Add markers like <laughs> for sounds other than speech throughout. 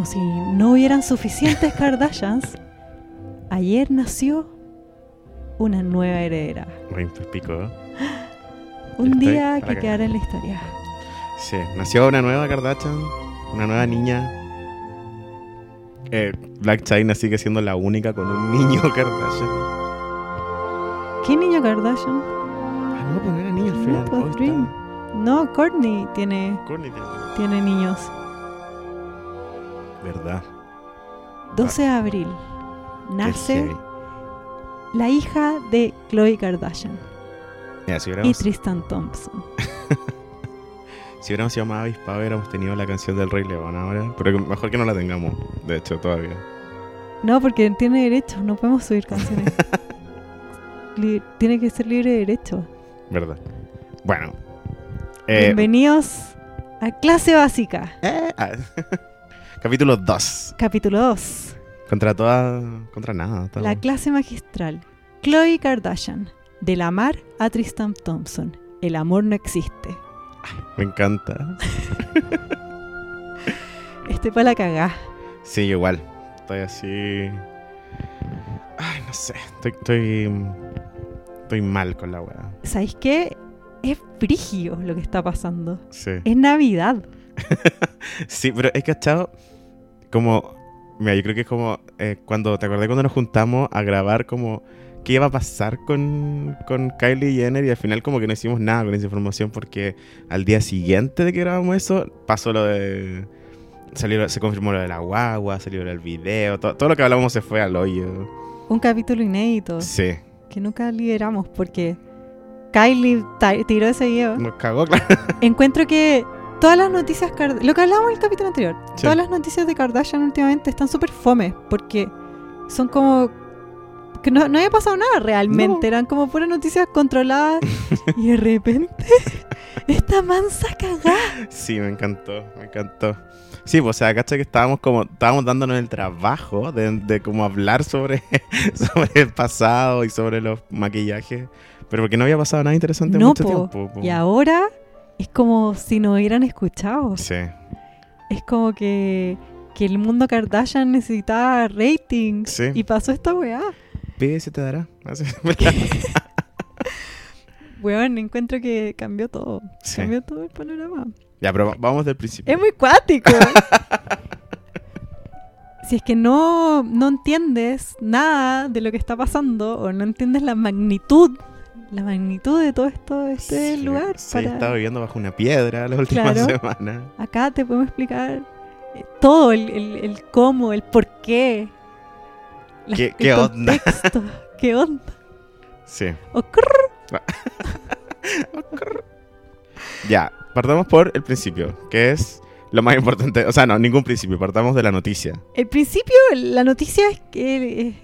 como si no hubieran suficientes Kardashians, ayer nació una nueva heredera. Muy pico. ¿eh? Un Estoy día que que- quedará en la historia. Sí, nació una nueva Kardashian, una nueva niña. Eh, Black China sigue siendo la única con un niño <laughs> Kardashian. ¿Qué niño Kardashian? Ah, no, pero no era niño al final. pues, No, Courtney tiene, tiene- tiene niños. Verdad. 12 de abril nace la hija de Khloe Kardashian Mira, si y Tristan Thompson. <laughs> si hubiéramos sido más avispados, hubiéramos tenido la canción del Rey León ahora. Pero mejor que no la tengamos, de hecho, todavía. No, porque tiene derechos, no podemos subir canciones. <laughs> Tiene que ser libre de derechos. ¿Verdad? Bueno. Eh, Bienvenidos a Clase Básica, eh, ah, <laughs> capítulo 2. capítulo 2. Contra toda. Contra nada. todo. La clase magistral. Khloe Kardashian. Del amar a Tristan Thompson. El amor no existe. Me encanta. <laughs> Estoy para la cagá. Sí, igual. Estoy así. Ay, no sé. Estoy. Estoy, estoy mal con la weá. ¿Sabéis qué? Es frigio lo que está pasando. Sí. Es Navidad. <laughs> Sí, pero es cachado. Como. Mira, yo creo que es como. eh, cuando. ¿Te acordás cuando nos juntamos a grabar como. ¿Qué iba a pasar con, con Kylie Jenner? Y al final, como que no hicimos nada con esa información porque al día siguiente de que grabamos eso, pasó lo de. Salió, se confirmó lo de la guagua, salió el video, todo, todo lo que hablamos se fue al hoyo. Un capítulo inédito Sí, que nunca liberamos porque Kylie tiró ese video. nos cagó, claro. Encuentro que todas las noticias, lo que hablamos en el capítulo anterior, Sí. todas las noticias de Kardashian últimamente están súper fome porque son como que no, no había pasado nada realmente, No. eran como puras noticias controladas <laughs> y de repente <laughs> esta mansa cagada. Sí, me encantó, me encantó. Sí, pues, o sea, cacha que estábamos como, estábamos dándonos el trabajo de, de como hablar sobre, <laughs> sobre el pasado y sobre los maquillajes, pero porque no había pasado nada interesante en mucho po. tiempo. po. Y ahora es como si nos hubieran escuchado. Sí, Es como que, que el mundo Kardashian necesitaba rating Sí. y pasó esta weá. pide se te dará. Así- <laughs> <laughs> Weón, encuentro que cambió todo. Sí. Cambió todo el panorama. ya, pero va- vamos del principio. Es muy cuático. <laughs> si es que no, no entiendes nada de lo que está pasando o no entiendes la magnitud, la magnitud de todo esto, de este Sí, lugar, Sí, para- estaba viviendo bajo una piedra las últimas Claro. semanas. acá te podemos explicar eh, todo, el, el- el cómo, el por qué. la- ¿Qué- el qué onda? <laughs> ¿Qué onda? Sí. <laughs> Ocurre. Ya, partamos por el principio, que es lo más importante. O sea, no, ningún principio, partamos de la noticia. El principio, la noticia es que, eh,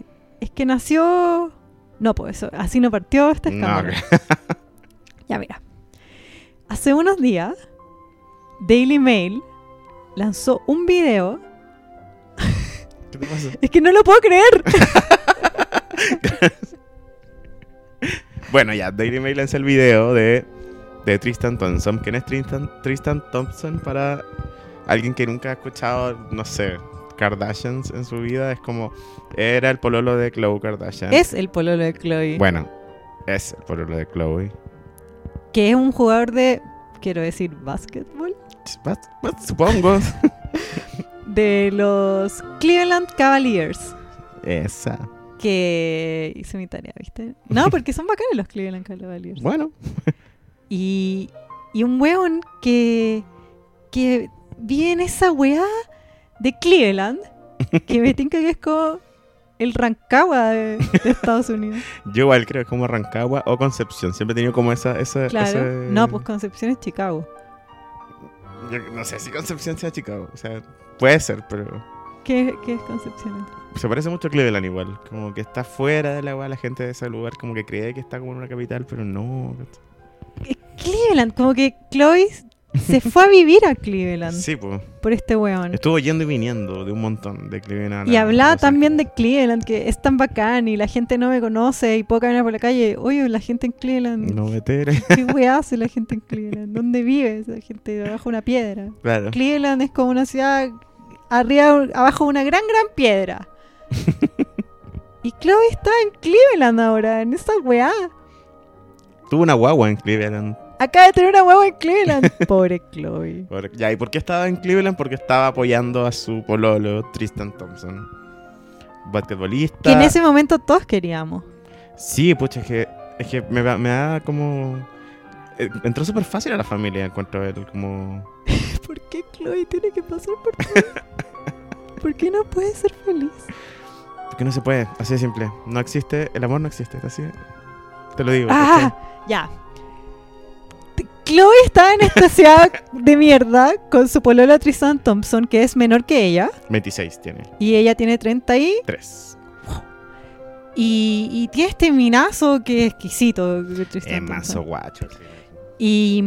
es que nació... No, pues eso, así no partió este No, escándalo. <laughs> Ya mira. Hace unos días, Daily Mail lanzó un video. <laughs> ¿Qué te pasa? Es que no lo puedo creer. <laughs> Bueno, ya, Daily Mail lanza el video de, de Tristan Thompson. ¿Quién es Tristan, Tristan Thompson para alguien que nunca ha escuchado, no sé, Kardashians en su vida? Es como, era el pololo de Khloe Kardashian. Es el pololo de Chloe. Bueno, es el pololo de Khloe. Que es un jugador de, quiero decir, básquetbol. Supongo. <laughs> De los Cleveland Cavaliers. Esa. Que hice mi tarea, ¿viste? No, <laughs> porque son bacanes los Cleveland Cavaliers. Bueno, Y, y un weón que, que vive en esa weá de Cleveland, que me <laughs> tinca que es como el Rancagua de, de Estados Unidos. <laughs> yo igual creo que es como Rancagua o Concepción. Siempre he tenido como esa. esa Claro. No, pues Concepción es Chicago. Yo no sé si Concepción sea Chicago. O sea, puede ser, pero. ¿Qué, qué es Concepción? Se parece mucho a Cleveland igual. Como que está fuera de la la gente de ese lugar como que cree que está como en una capital, pero no. Eh, Cleveland, como que Chloe se fue a vivir a Cleveland Sí, pues. por este weón. Estuvo yendo y viniendo de un montón de Cleveland. Y la- hablaba también de. Cleveland, que es tan bacán y la gente no me conoce y puedo caminar por la calle. Oye, la gente en Cleveland, No meter. <laughs> ¿qué weá hace la gente en Cleveland? ¿Dónde vive esa gente? Debajo de una piedra. claro. Cleveland es como una ciudad arriba, abajo de una gran, gran piedra. y Chloe está en Cleveland ahora, en esa weá. Tuvo una guagua en Cleveland. Acaba de tener una huevo en Cleveland. <laughs> Pobre Chloe. Ya, ¿y por qué estaba en Cleveland? Porque estaba apoyando a su pololo, Tristan Thompson. Basquetbolista. Que en ese momento todos queríamos. Sí, pucha, es que, es que me, da- me da como... eh, entró súper fácil a la familia, encuentro él como... <laughs> ¿Por qué Chloe tiene que pasar por todo? <laughs> ¿Por qué no puede ser feliz? Porque no se puede, así de simple. No existe, el amor no existe, así Te lo digo. Ah, ya. Chloe está en esta <laughs> ciudad de mierda con su polola Tristan Thompson, que es menor que ella. ¿cachai? 26 tiene. Y ella tiene 30 y... 3. Y, y tiene este minazo que es exquisito. Tristan Es mazo guacho. sí. Y,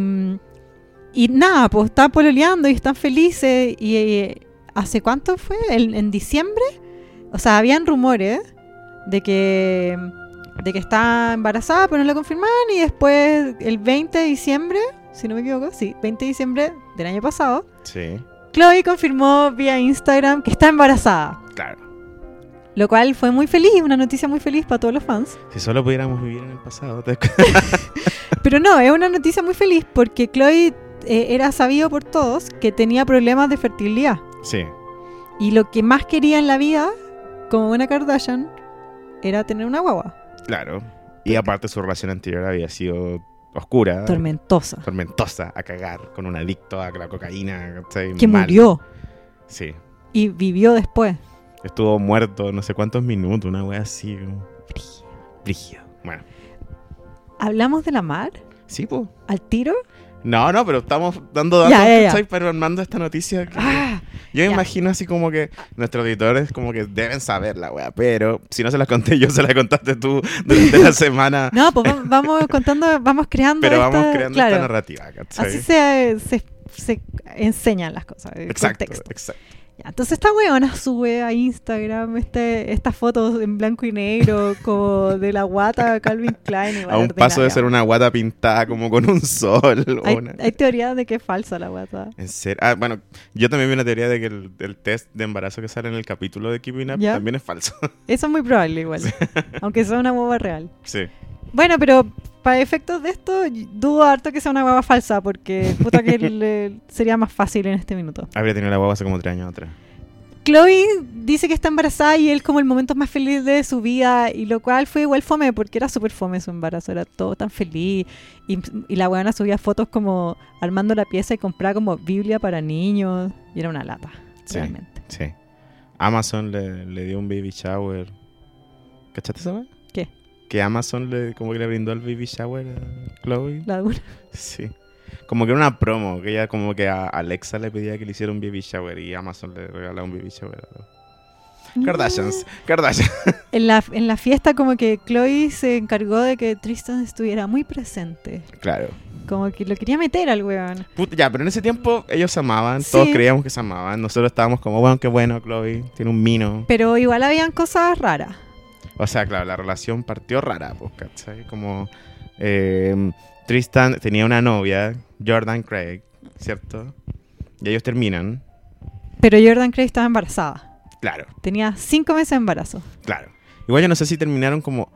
y nada, pues están pololeando y están felices. Y eh, ¿hace cuánto fue? ¿En, en diciembre? O sea, habían rumores de que, de que está embarazada, pero no lo confirmaban. Y después, el 20 de diciembre, si no me equivoco, sí, 20 de diciembre del año pasado, Sí, Chloe confirmó vía Instagram que está embarazada. claro. Lo cual fue muy feliz, una noticia muy feliz para todos los fans. Si solo pudiéramos vivir en el pasado. te- <laughs> Pero no, es una noticia muy feliz porque Chloe eh, era sabido por todos que tenía problemas de fertilidad. sí, Y lo que más quería en la vida, como una Kardashian, era tener una guagua. Claro. Y aparte su relación anterior había sido oscura. Tormentosa. tormentosa a cagar con un adicto a la cocaína. Que Mal. murió Sí. y vivió después. Estuvo muerto no sé cuántos minutos, una wea así. como Brígido. Bueno, ¿Hablamos de la mar? sí, pues. ¿Al tiro? No, no, pero estamos dando datos, Ya, ya. Pero armando esta noticia. que- ¡Ah! Yo me imagino así como que nuestros auditores como que deben saber la wea, pero si no se las conté yo, se las contaste tú durante la <laughs> semana. No, pues va- vamos contando, vamos creando pero esta- vamos creando claro, esta narrativa, ¿cachai? Así se, se, se enseñan las cosas. el Exacto, contexto. exacto. Entonces esta weona sube a Instagram este, estas fotos en blanco y negro como de la guata Calvin Klein. <laughs> A un paso de ser una guata pintada como con un sol. <laughs> Hay, una- hay teorías de que es falsa la guata. En serio. Ah, bueno, yo también vi una teoría de que el, el test de embarazo que sale en el capítulo de Keeping Up ¿Ya? también es falso. Eso es muy probable igual, <laughs> aunque sea una guava real. sí. Bueno, pero para efectos de esto, dudo harto que sea una guava falsa porque puta que <laughs> le- sería más fácil en este minuto. Habría tenido la guagua hace como tres años atrás. Chloe dice que está embarazada y él como el momento más feliz de su vida y lo cual fue igual fome porque era súper fome su embarazo, era todo tan feliz y, y la buena subía fotos como armando la pieza y compraba como Biblia para niños y era una lata, Sí. realmente. Sí. Amazon le, le dio un baby shower. ¿Cachaste esa? Que Amazon le, como que le brindó el baby shower a Chloe. La dura. Sí. Como que era una promo, que ella como que a Alexa le pedía que le hiciera un baby shower y Amazon le regalaba un baby shower. Kardashians, Kardashians. <laughs> En la, en la fiesta como que Chloe se encargó de que Tristan estuviera muy presente. Claro. Como que lo quería meter al weón. Put- ya, pero en ese tiempo ellos se amaban, Sí. todos creíamos que se amaban. Nosotros estábamos como, bueno, qué bueno, Chloe, tiene un mino. Pero igual habían cosas raras. O sea, claro, la relación partió rara, pues, ¿cachai? Como eh, Tristan tenía una novia, Jordan Craig, ¿cierto? Y ellos terminan. Pero Jordan Craig estaba embarazada. Claro, Tenía cinco meses de embarazo. claro. Igual yo no sé si terminaron como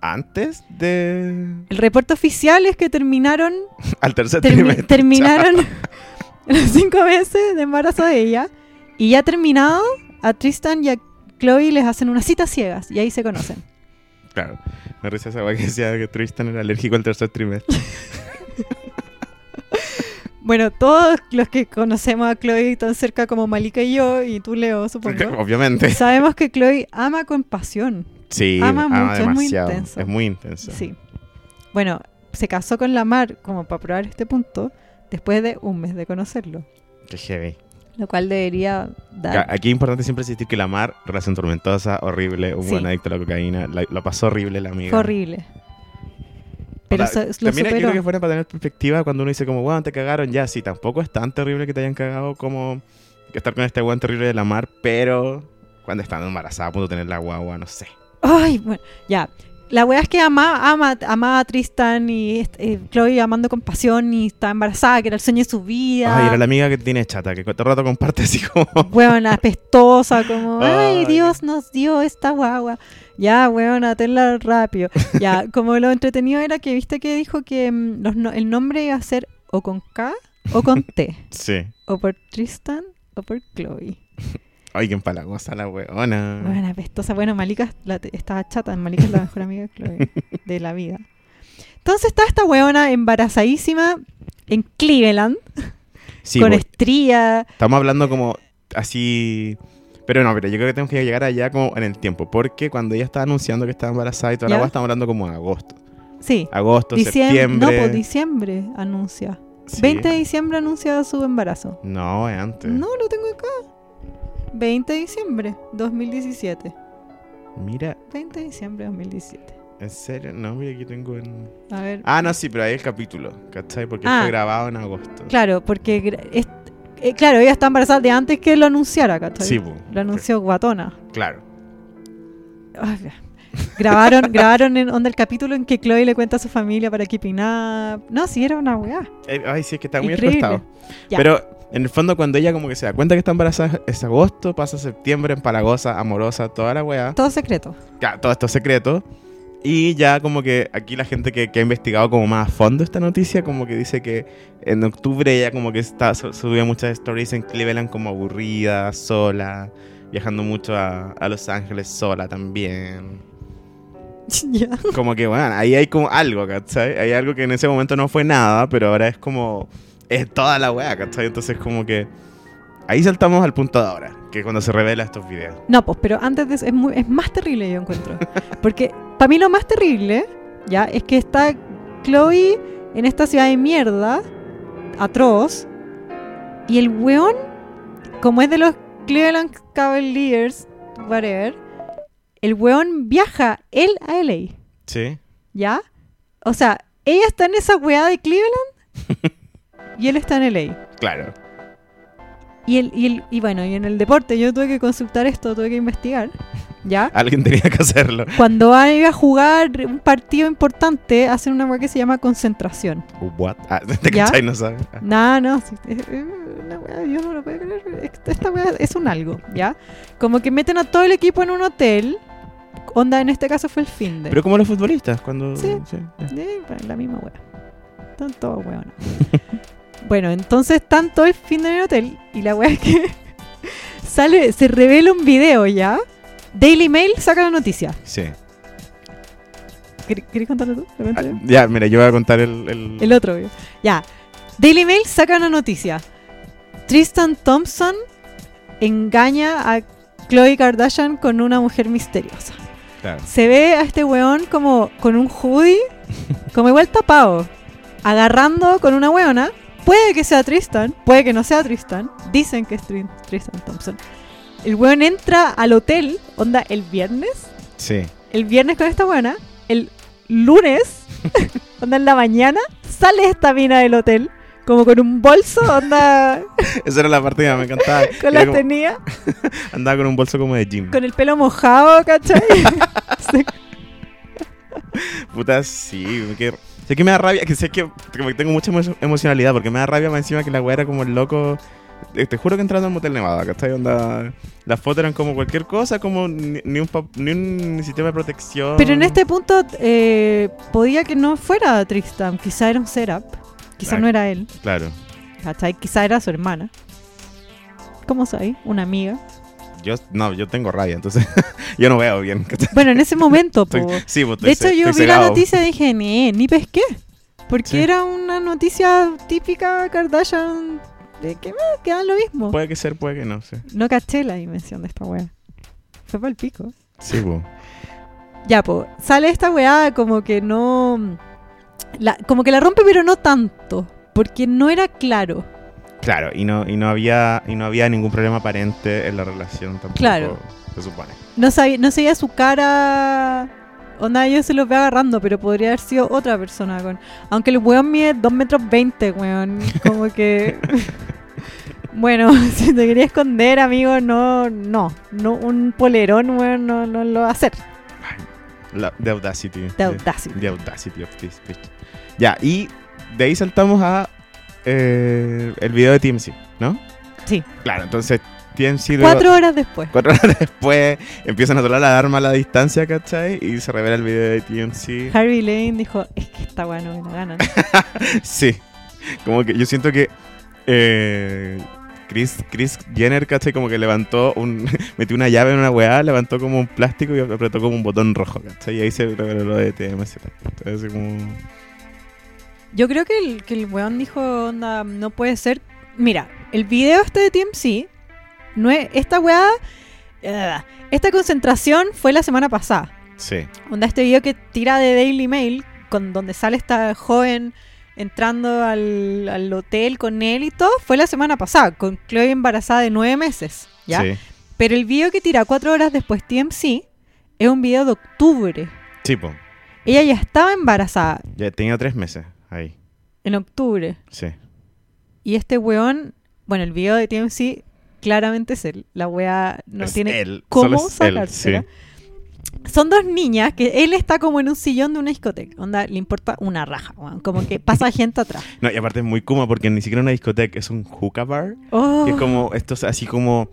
antes de... El reporte oficial es que terminaron <laughs> Al tercer termi- trimestre. terminaron <laughs> <laughs> los cinco meses de embarazo de ella y ya terminado a Tristan y a Chloe les hacen unas citas ciegas y ahí se conocen. <laughs> Claro. Me risa esa que decía que Tristan era alérgico al tercer trimestre. <laughs> Bueno, todos los que conocemos a Chloe tan cerca como Malika y yo y tú Leo, supongo, <laughs> obviamente. sabemos que Chloe ama con pasión. Sí, Ama ama, mucho, es muy intenso. Es muy intenso. Sí. Bueno, se casó con Lamar como para probar este punto después de un mes de conocerlo, Qué heavy. Lo cual debería dar Aquí es importante siempre insistir que la Mar, relación tormentosa, horrible, un Sí. buen adicto a la cocaína, la, lo pasó horrible la amiga. Fue horrible. Pero O sea, lo también yo superó. creo que fuera para tener perspectiva cuando uno dice como, weón, te cagaron ya, sí, tampoco es tan terrible que te hayan cagado como estar con este weón terrible de la Mar, pero cuando están embarazada a punto de tener la guagua, no sé. Ay, bueno, ya. La wea es que ama, ama, amaba a Tristan y eh, Chloe amando con pasión y estaba embarazada, que era el sueño de su vida. Ay, era la amiga que tiene chata, que todo el rato comparte así como. Weona, apestosa, como, <laughs> ay, Ay. Dios nos dio esta guagua. Ya, weona, tenla rápido. Ya, <laughs> como lo entretenido era que, viste que dijo que mm, los no- el nombre iba a ser o con K o con T. Sí. o por Tristan o por Chloe. <laughs> Ay, qué empalagosa la weona. Bueno, apestosa. Bueno, Malika la- estaba chata. Malika es la mejor amiga de Chloe <laughs> de la vida. Entonces está esta weona embarazadísima en Cleveland Sí, con estría. estamos hablando como así. Pero no, pero yo creo que tenemos que llegar allá como en el tiempo. Porque cuando ella estaba anunciando que estaba embarazada y toda la ¿Ya? weá, estamos hablando como de agosto. Sí. Agosto, Diciembre. No, septiembre. pues diciembre anuncia. Sí. 20 de diciembre anuncia su embarazo. No, es antes. No, lo tengo acá. 20 de diciembre 2017. Mira, 20 de diciembre 2017. en serio, no, mira, aquí tengo en. A ver. Ah, no, sí, pero ahí el capítulo, ¿cachai? Porque Ah. fue grabado en agosto. Claro, porque es- eh, claro, ella está embarazada de antes que lo anunciara, ¿cachai? Sí, po. Lo anunció Guatona. Claro. Ay, grabaron, <laughs> grabaron en onda el capítulo en que Chloe le cuenta a su familia para Keeping Up. No, sí, era una weá. Eh, Ay, sí, es que está muy Increíble. Ya. Pero en el fondo, cuando ella como que se da cuenta que está embarazada, es agosto, pasa septiembre, empalagosa, amorosa, toda la weá. Todo secreto. Ya, todo esto es secreto. Y ya como que aquí la gente que, que ha investigado como más a fondo esta noticia, como que dice que en octubre ella como que está, su- subía muchas stories en Cleveland como aburrida, sola, viajando mucho a, a Los Ángeles sola también. <laughs> ya. Como que, bueno, ahí hay como algo, ¿cachai? Hay algo que en ese momento no fue nada, pero ahora es como, es toda la weá, ¿cachai? Entonces como que ahí saltamos al punto de ahora, que es cuando se revela estos videos. No, pues, pero antes de eso es, muy- es más terrible, yo encuentro. <laughs> Porque para mí lo más terrible, ya, es que está Chloe en esta ciudad de mierda, atroz, y el weón, como es de los Cleveland Cavaliers, whatever, el weón viaja él a LA, Sí. ¿ya? O sea, ella está en esa weá de Cleveland <laughs> y él está en LA. Claro. Y, el, y, el, y bueno, y en el deporte yo tuve que consultar esto, tuve que investigar, <laughs> ¿ya? Alguien tenía que hacerlo. Cuando van a ir a jugar un partido importante, hacen una weá que se llama concentración. What? Ah, <laughs> ¿te cachai? No sabes. No, no, sí, es- una weá, yo no lo puedo creer. Esta- weá es un algo, ¿ya? Como que meten a todo el equipo en un hotel. Onda, en este caso fue el fin de. Pero como los futbolistas, cuando... Sí. ya. Eh, la misma weá. Están todos weones. <laughs> bueno, entonces todo el fin de hotel. Y la weá es que <laughs> sale, se revela un video ya. Daily Mail saca la noticia. Sí. ¿Quer- ¿Querés contarlo tú? ¿Lo cuento Ah, ya, mira, yo voy a contar el... el- El otro, video. Ya. Daily Mail saca una noticia. Tristan Thompson engaña a Khloe Kardashian con una mujer misteriosa. Claro. Se ve a este weón como con un hoodie, como igual tapado, agarrando con una weona. Puede que sea Tristan, puede que no sea Tristan. Dicen que es Tristan Thompson. El weón entra al hotel, onda, el viernes. Sí. El viernes con esta weona. El lunes, <laughs> onda, en la mañana, sale esta mina del hotel. Como con un bolso, onda, <laughs> Esa era la parte que me encantaba. <laughs> con la como- tenía, andaba con un bolso como de gym. con el pelo mojado, ¿cachai? Sí. Puta, sí. Que, sé que me da rabia, que sé que, tengo mucha emo- emocionalidad, porque me da rabia más encima que la weá era como el loco. Te, te juro que entrando al Motel Nevada, ¿cachai? Onda, las fotos eran como cualquier cosa, como ni, ni un, ni un sistema de protección. Pero en este punto eh, podía que no fuera Tristan, quizá era un setup, quizá Ah. no era él, Claro. ¿cachai? Quizá era su hermana. ¿Cómo soy? Una amiga. Yo, no, yo tengo rabia, entonces <laughs> yo no veo bien. <laughs> Bueno, en ese momento, <laughs> po. Estoy- sí, pues, estoy de hecho yo vi la noticia y dije, ni, ni pesqué. Porque Sí. era una noticia típica Kardashian de que me quedan lo mismo. Puede que ser, puede que no, sí. No caché la dimensión de esta wea. Fue para el pico. Sí, pues. Ya, po, sale esta weá como que no. La, como que la rompe, pero no tanto. Porque no era claro. Claro, y no, y no había, y no había ningún problema aparente en la relación tampoco. Claro. Se supone. No, sabía, no se veía su cara. Onda, yo se los ve agarrando, pero podría haber sido otra persona. con Aunque el weón mide 2 metros 20, weón. Como que. <laughs> bueno, <laughs> si te quería esconder, amigo, no, no. no un polerón, weón, no, no lo va a hacer. La- The Audacity. The Audacity. The Audacity of this bitch. Ya, y de ahí saltamos a eh, el video de TMC, ¿no? Sí. Claro, entonces TMC... luego- Cuatro horas después. Cuatro horas después empiezan a tocar la alarma a la distancia, ¿cachai? Y se revela el video de TMC. Harvey Lane dijo, es que esta weá no me la ganan. <laughs> Sí. Como que yo siento que eh, Chris, Chris Jenner, ¿cachai? Como que levantó un. <laughs> metió una llave en una weá, levantó como un plástico y apretó como un botón rojo, ¿cachai? Y ahí se reveló lo de TMZ. Entonces, como. Yo creo que el, que el weón dijo, onda, no puede ser. Mira, el video este de TMC, no es, esta weá, eh, esta concentración fue la semana pasada. Sí. Onda, este video que tira de Daily Mail, con donde sale esta joven entrando al, al hotel con él y todo, fue la semana pasada, con Chloe embarazada de nueve meses. ¿ya? Sí. Pero el video que tira cuatro horas después TMC es un video de octubre. Sí, po. Ella ya estaba embarazada Ya tenía tres meses ahí. en octubre. Sí. Y este weón, bueno, el video de TMC claramente es él. La wea no Es tiene él. cómo es él, sacársela. Son dos niñas que él está como en un sillón de una discoteca. Onda, le importa una raja, weón. Como que <laughs> pasa gente atrás. No, y aparte es muy kuma porque ni siquiera una discoteca, es un hookah bar. Oh, Que es como, esto es así como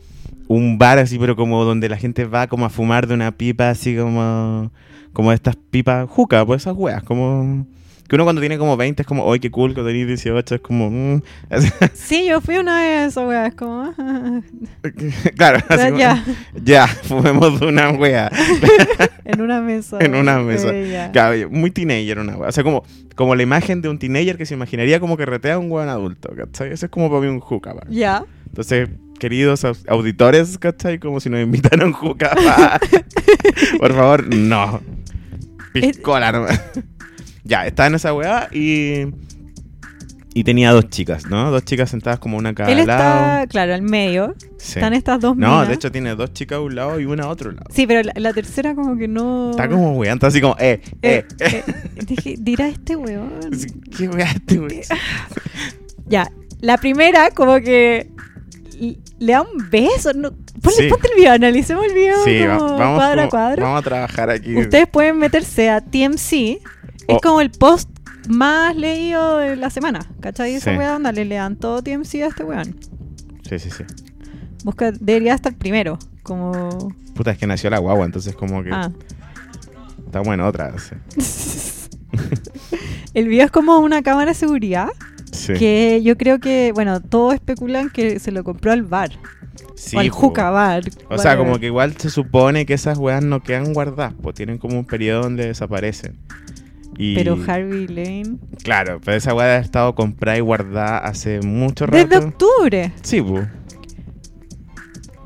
un bar así, pero como donde la gente va como a fumar de una pipa así como, como estas pipas juca, pues esas weas, como... Que uno cuando tiene como 20 es como, ¡ay, qué cool! Cuando tenés 18 es como, mm. <laughs> Sí, yo fui una vez a esa wea. Es como. <laughs> claro, así como, ya, <laughs> ya, fumemos de una wea. en una mesa. En una mesa. Claro, muy teenager una wea. O sea, como, como la imagen de un teenager que se imaginaría como que retea a un weón adulto, ¿cachai? Eso es como para mí un hookah. Ya. Entonces, queridos au- auditores, ¿cachai? Como si nos invitaran a un hookah bar. Por favor, no. Piscola nomás. Ya, estaba en esa weá y... Y tenía dos chicas, ¿no? Dos chicas sentadas como una cada Él lado. está, claro, al medio. Sí. Están estas dos No, minas. de hecho tiene dos chicas a un lado y una a otro lado. Sí, pero la, la tercera como que no... Está como weá, está así como, eh, eh, Eh, eh, dije, dirá este weón. <laughs> ¿Qué weá este weón? <laughs> Ya, la primera como que le da un beso. No, ponle, Sí. ponte el video, analicemos el video Sí, como vamos, cuadro a cuadro. vamos a trabajar aquí. Ustedes pueden meterse a TMC. Oh. Es como el post más leído de la semana. ¿Cachai? Esa Sí. weá onda le lean todo TMC a este weón. Sí, sí, sí. Busca, debería estar primero. Como. Puta, es que nació la guagua, entonces como que Ah. está bueno otra. Sí. <laughs> El video es como una cámara de seguridad. Sí. Que yo creo que, bueno, todos especulan que se lo compró al bar. Sí, o al hookah bar. O sea, como que igual se supone que esas weas no quedan guardadas, pues tienen como un periodo donde desaparecen. Y, Pero Harvey Lane. Claro, pero esa wea ha estado comprada y guardada hace mucho rato. Desde octubre. Sí, pues.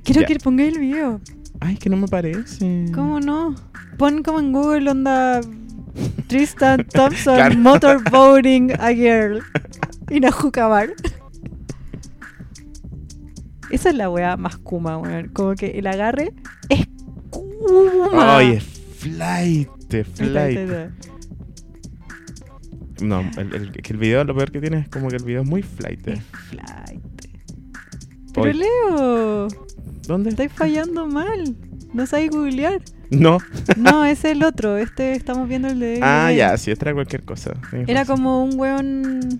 Quiero Ya. que pongáis el video. Ay, que no me parece. ¿Cómo no? Pon como en Google onda <laughs> Tristan Thompson Claro. motorboating <laughs> a girl in a hookah bar. Esa es la weá más kuma, weón. Como que el agarre es kuma. Ay, es flight, flight. No, el, el- que el video lo peor que tiene es como que el video es muy flight. Es flight. Pero. Leo, ¿Dónde? estáis fallando mal. No sabéis googlear. No. No, <laughs> es el otro. Este estamos viendo el de. Ah, ya, sí, esta era cualquier cosa. Era como un weón.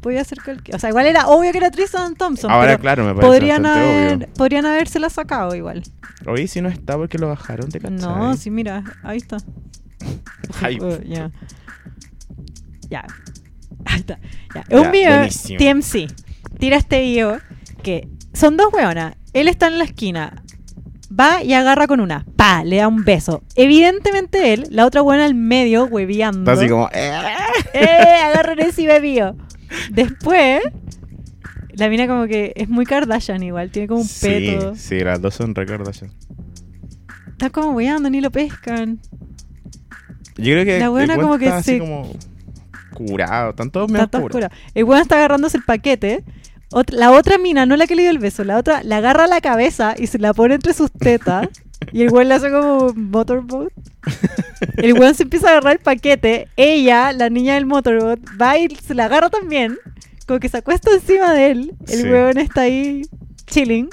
Podía ser cualquier. O sea, igual era obvio que era Tristan Thompson. Ahora, pero claro, me parece podrían, haber, obvio. podrían habérsela sacado igual. Oye, si no está porque lo bajaron, ¿te cachai? No, sí, mira, ahí está. <laughs> Ay. Uh, <laughs> ya. Ya. <laughs> Ahí está. Ya. Un video buenísimo. TMC. Tira este video que son dos weonas. Él está en la esquina. Va y agarra con una. Pa, le da un beso. Evidentemente él, la otra buena al medio, hueveando. Está así como... eh. <laughs> ¡Eh! Agarren ese bebío. Después, la mina como que es muy Kardashian igual, tiene como un sí, peto. sí, las dos son Kardashian. Está como weando, ni lo pescan. Yo creo que La buena como que se- como curado. Están todos medio oscura. El weón está agarrándose el paquete. La otra mina, no la que le dio el beso, la otra la agarra a la cabeza y se la pone entre sus tetas. y el weón le hace como motorboat. El weón se empieza a agarrar el paquete. Ella, la niña del motorboat, va y se la agarra también. Como que se acuesta encima de él. El Sí. weón está ahí chilling.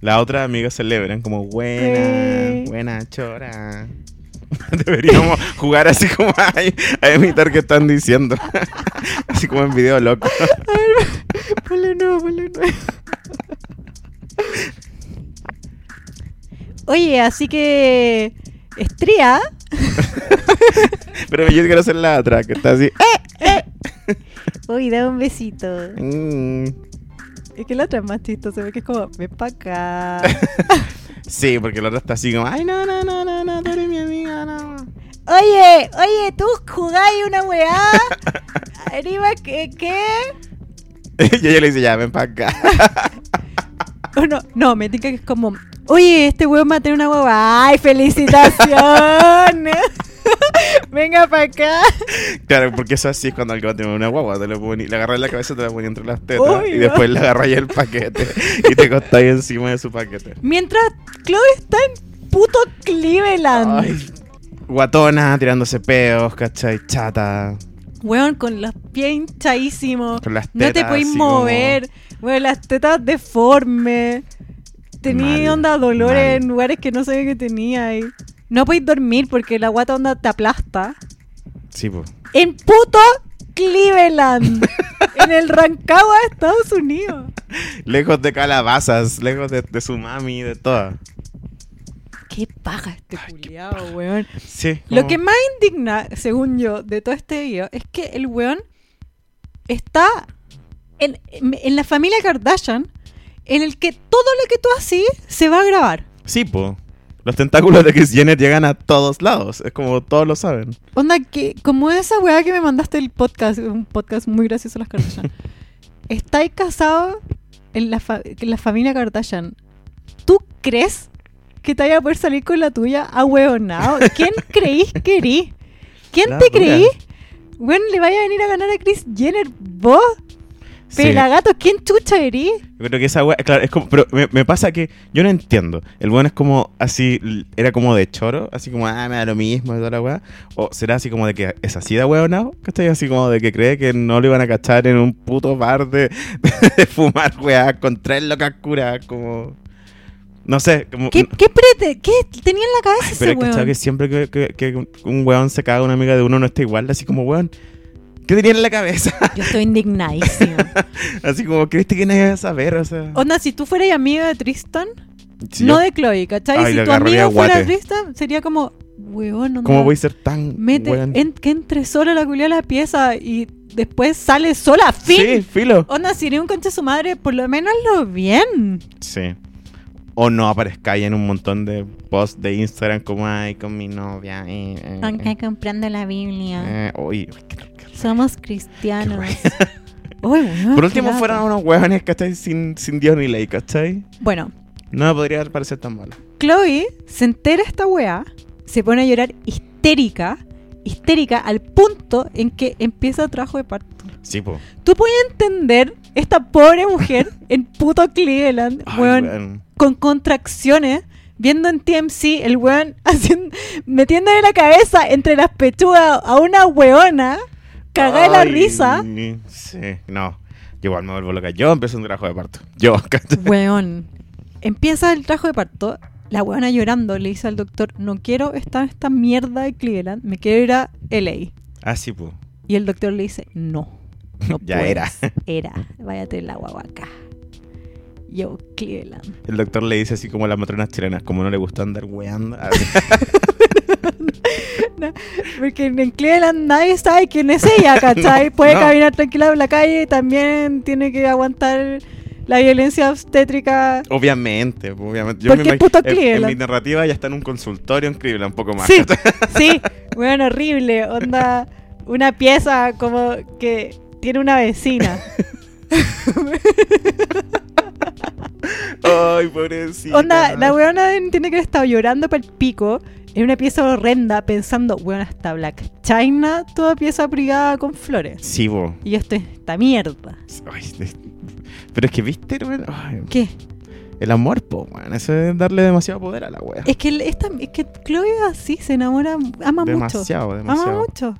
Las otras amigas celebran como buena, Sí. buena chora. <laughs> Deberíamos jugar así como a, a imitar qué están diciendo. <laughs> así como en video loco. <laughs> Ponle nuevo, ponle nuevo. Oye, así que. Estría. Pero yo quiero hacer la otra, que está así. Uy, da un besito. Mm. Es que la otra es más chistosa, porque es como, ven pa' acá. Sí, porque la otra está así como, ay, no, no, no, no, no, tú eres mi amiga, no. Oye, oye, tú jugáis una weá. <laughs> Arriba, ¿qué? ¿Qué? <laughs> y ella le dice, ya, ven para acá. <laughs> Oh, no, no, me tinca que es como, oye, este weón va a tener una hueva. ¡Ay, felicitaciones! <laughs> Venga para acá. Claro, porque eso así es cuando alguien tiene una guagua, te lo poní- le agarras la cabeza, te la ponías entre las tetas y después le agarras el paquete y te acostáis encima de su paquete. Mientras Chloe está en puto Cleveland. Ay, guatona, tirándose peos, ¿cachai? Chata. Weón, con los pies hinchadísimos. Con las No te podéis así como- mover. Weón, las tetas deformes. Tenía Mal, onda dolores mal. en lugares que no sabía que tenía. Y no podéis dormir porque la guata onda te aplasta. Sí, pues. En puto Cleveland. <laughs> en el Rancagua de Estados Unidos. Lejos de calabazas, lejos de, de su mami, de todas. Qué paja este Ay, culiao, weón. Sí. Lo que más indigna, según yo, de todo este video es que el weón está en, en la familia Kardashian en el que todo lo que tú haces se va a grabar. Sí, pues. Los tentáculos de Kris Jenner llegan a todos lados. Es como todos lo saben. Onda, que como esa weá que me mandaste el podcast, un podcast muy gracioso las Kardashian. <laughs> Estáis casados en la, fa- en la familia Kardashian. ¿Tú crees que te vaya a poder salir con la tuya a huevonao? ¿Quién <laughs> creís que erí? ¿Quién La te creí? Bueno, le vaya a venir a ganar a Chris Jenner. ¿Vos? Sí. Pelagato, ¿quién chucha erí? Yo creo que esa wea, claro, es como, pero me, me pasa que yo no entiendo. El weón es como así, era como de choro, así como, ah, me da lo mismo y toda la weá. O será así como de que es así de weonado, ¿cachai? Así como de que cree que no lo iban a cachar en un puto bar de, <laughs> de fumar weá con tres locas curas, como. No sé, como. ¿Qué, qué, prete- qué tenía en la cabeza Ay, ese pero es weón? cachado que siempre que, que- que un- un weón se caga una amiga de uno no está igual, así como weón. ¿Qué tenía en la cabeza? <laughs> Yo estoy indignadísima. <laughs> así como, ¿creíste que nadie iba a saber? O sea. Onda, si tú fueras amiga de Tristan, no yo- de Chloe, ¿cachai? Ay, si tu amigo fuera. Tristan, sería como, weón, onda, ¿Cómo voy a ser tan mete, en- que entre sola la culia a la pieza y después sale sola, fin. Sí, filo. Onda, si eres un concha de su madre, por lo menos lo bien. Sí. O no aparezcáis en un montón de posts de Instagram como, ay, con mi novia. eh, eh, eh, comprando la Biblia. eh, uy, uy, qué- qué- Somos cristianos. <laughs> Uy, Por último, fueron unos huevones, ¿cachai? Sin, sin Dios ni ley, ¿cachai? Bueno, No me podría parecer tan malo. Chloe se entera esta weá, se pone a llorar histérica, histérica al punto en que empieza trabajo de parto. Sí, po. ¿Tú puedes entender esta pobre mujer <laughs> en puto Cleveland, Ay, weón, weón. Con contracciones, viendo en TMC el weón <laughs> haciendo, metiéndole la cabeza entre las pechugas a una weona, cagada de la risa? Sí, no. Yo igual me vuelvo loca. Yo empecé un trabajo de parto. Yo. <laughs> Weón. Empieza el trabajo de parto. La weona llorando le dice al doctor, no quiero estar en esta mierda de Cleveland, me quiero ir a LA. Ah, sí, po. Y el doctor le dice, no, no <laughs> Ya puedes. era. Era, váyate el agua acá. Yo, Cleveland. El doctor le dice así como a las matronas chilenas, como no le gusta andar weando. Ah, <laughs> Porque en Cleveland nadie sabe quién es ella, <laughs> ¿cachai? No, Puede no. caminar tranquila por la calle y también tiene que aguantar la violencia obstétrica. Obviamente, obviamente. Porque me imag- puto en- en, Cleveland. mi narrativa ya está en un consultorio en Cleveland, un poco más. Sí, <laughs> sí, bueno, horrible. Onda, una pieza como que tiene una vecina. Ay, pobrecita. Onda, la weona tiene que haber estado llorando para el pico en una pieza horrenda pensando, weona, está Black China, toda pieza abrigada con flores. Sí, bo. Y esto es esta mierda. Ay, Pero es que, viste, weón? Ay, ¿Qué? el amor, po, weón. Eso es darle demasiado poder a la wea. Es que, el- esta, es que Chloe así se enamora, ama mucho. demasiado, Ama demasiado. mucho.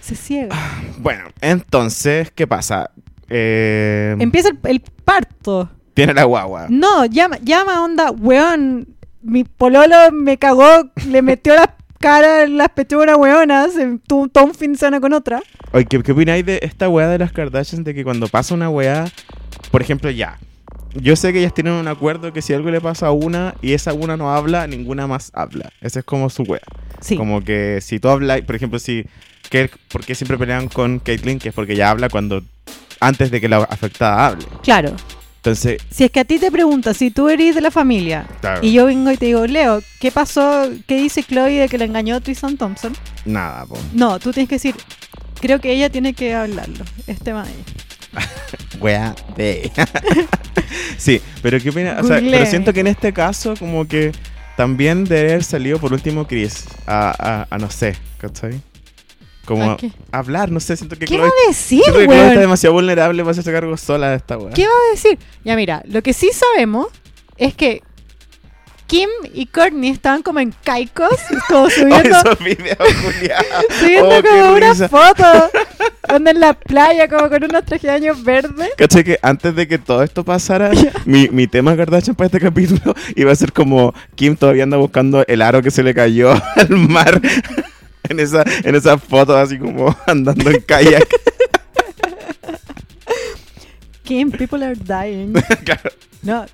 Se ciega. Bueno, entonces, ¿qué pasa? Eh, Empieza el, el parto. Tiene la guagua. No, llama, llama onda, weón. Mi pololo me cagó, le metió las cara en las pechugas weonas, en tu- todo un fin de semana con otra. Oye, ¿qué, qué opináis de esta weá de las Kardashians? De que cuando pasa una weá, por ejemplo, ya. Yo sé que ellas tienen un acuerdo que si algo le pasa a una y esa una no habla, ninguna más habla. Esa es como su weá. Sí. Como que si tú hablas, por ejemplo, si. Que, ¿Por qué siempre pelean con Caitlyn? Que es porque ella habla cuando. Antes de que la afectada hable. Claro. Entonces, Si es que a ti te preguntas, si tú eres de la familia claro, y yo vengo y te digo, Leo, ¿qué pasó? ¿Qué dice Chloe de que le engañó Tristan Thompson? nada, po. No, tú tienes que decir, creo que ella tiene que hablarlo. Este man. Weá de. <laughs> <laughs> sí, pero ¿qué opinas? O sea, pero siento que en este caso, como que también debe haber salido por último Chris a, a, a no sé, ¿cachai? Como hablar, no sé, siento que ¿Qué Chloe, va a decir, siento que Chloe está demasiado vulnerable para hacerse cargo sola de esta weá. ¿Qué va a decir? Ya mira, lo que sí sabemos es que Kim y Courtney estaban como en caicos, <laughs> como Oh, subiendo, esos videos, <laughs> subiendo Oh, como una risa. foto, <laughs> donde en la playa, como con unos trajes de años verdes. ¿Cachai que antes de que todo esto pasara, mi, mi tema Kardashian para este capítulo iba a ser como Kim todavía anda buscando el aro que se le cayó al mar <laughs> en esa, en esa foto así como <laughs> andando en kayak. Kim, people are dying. <laughs> Claro. No.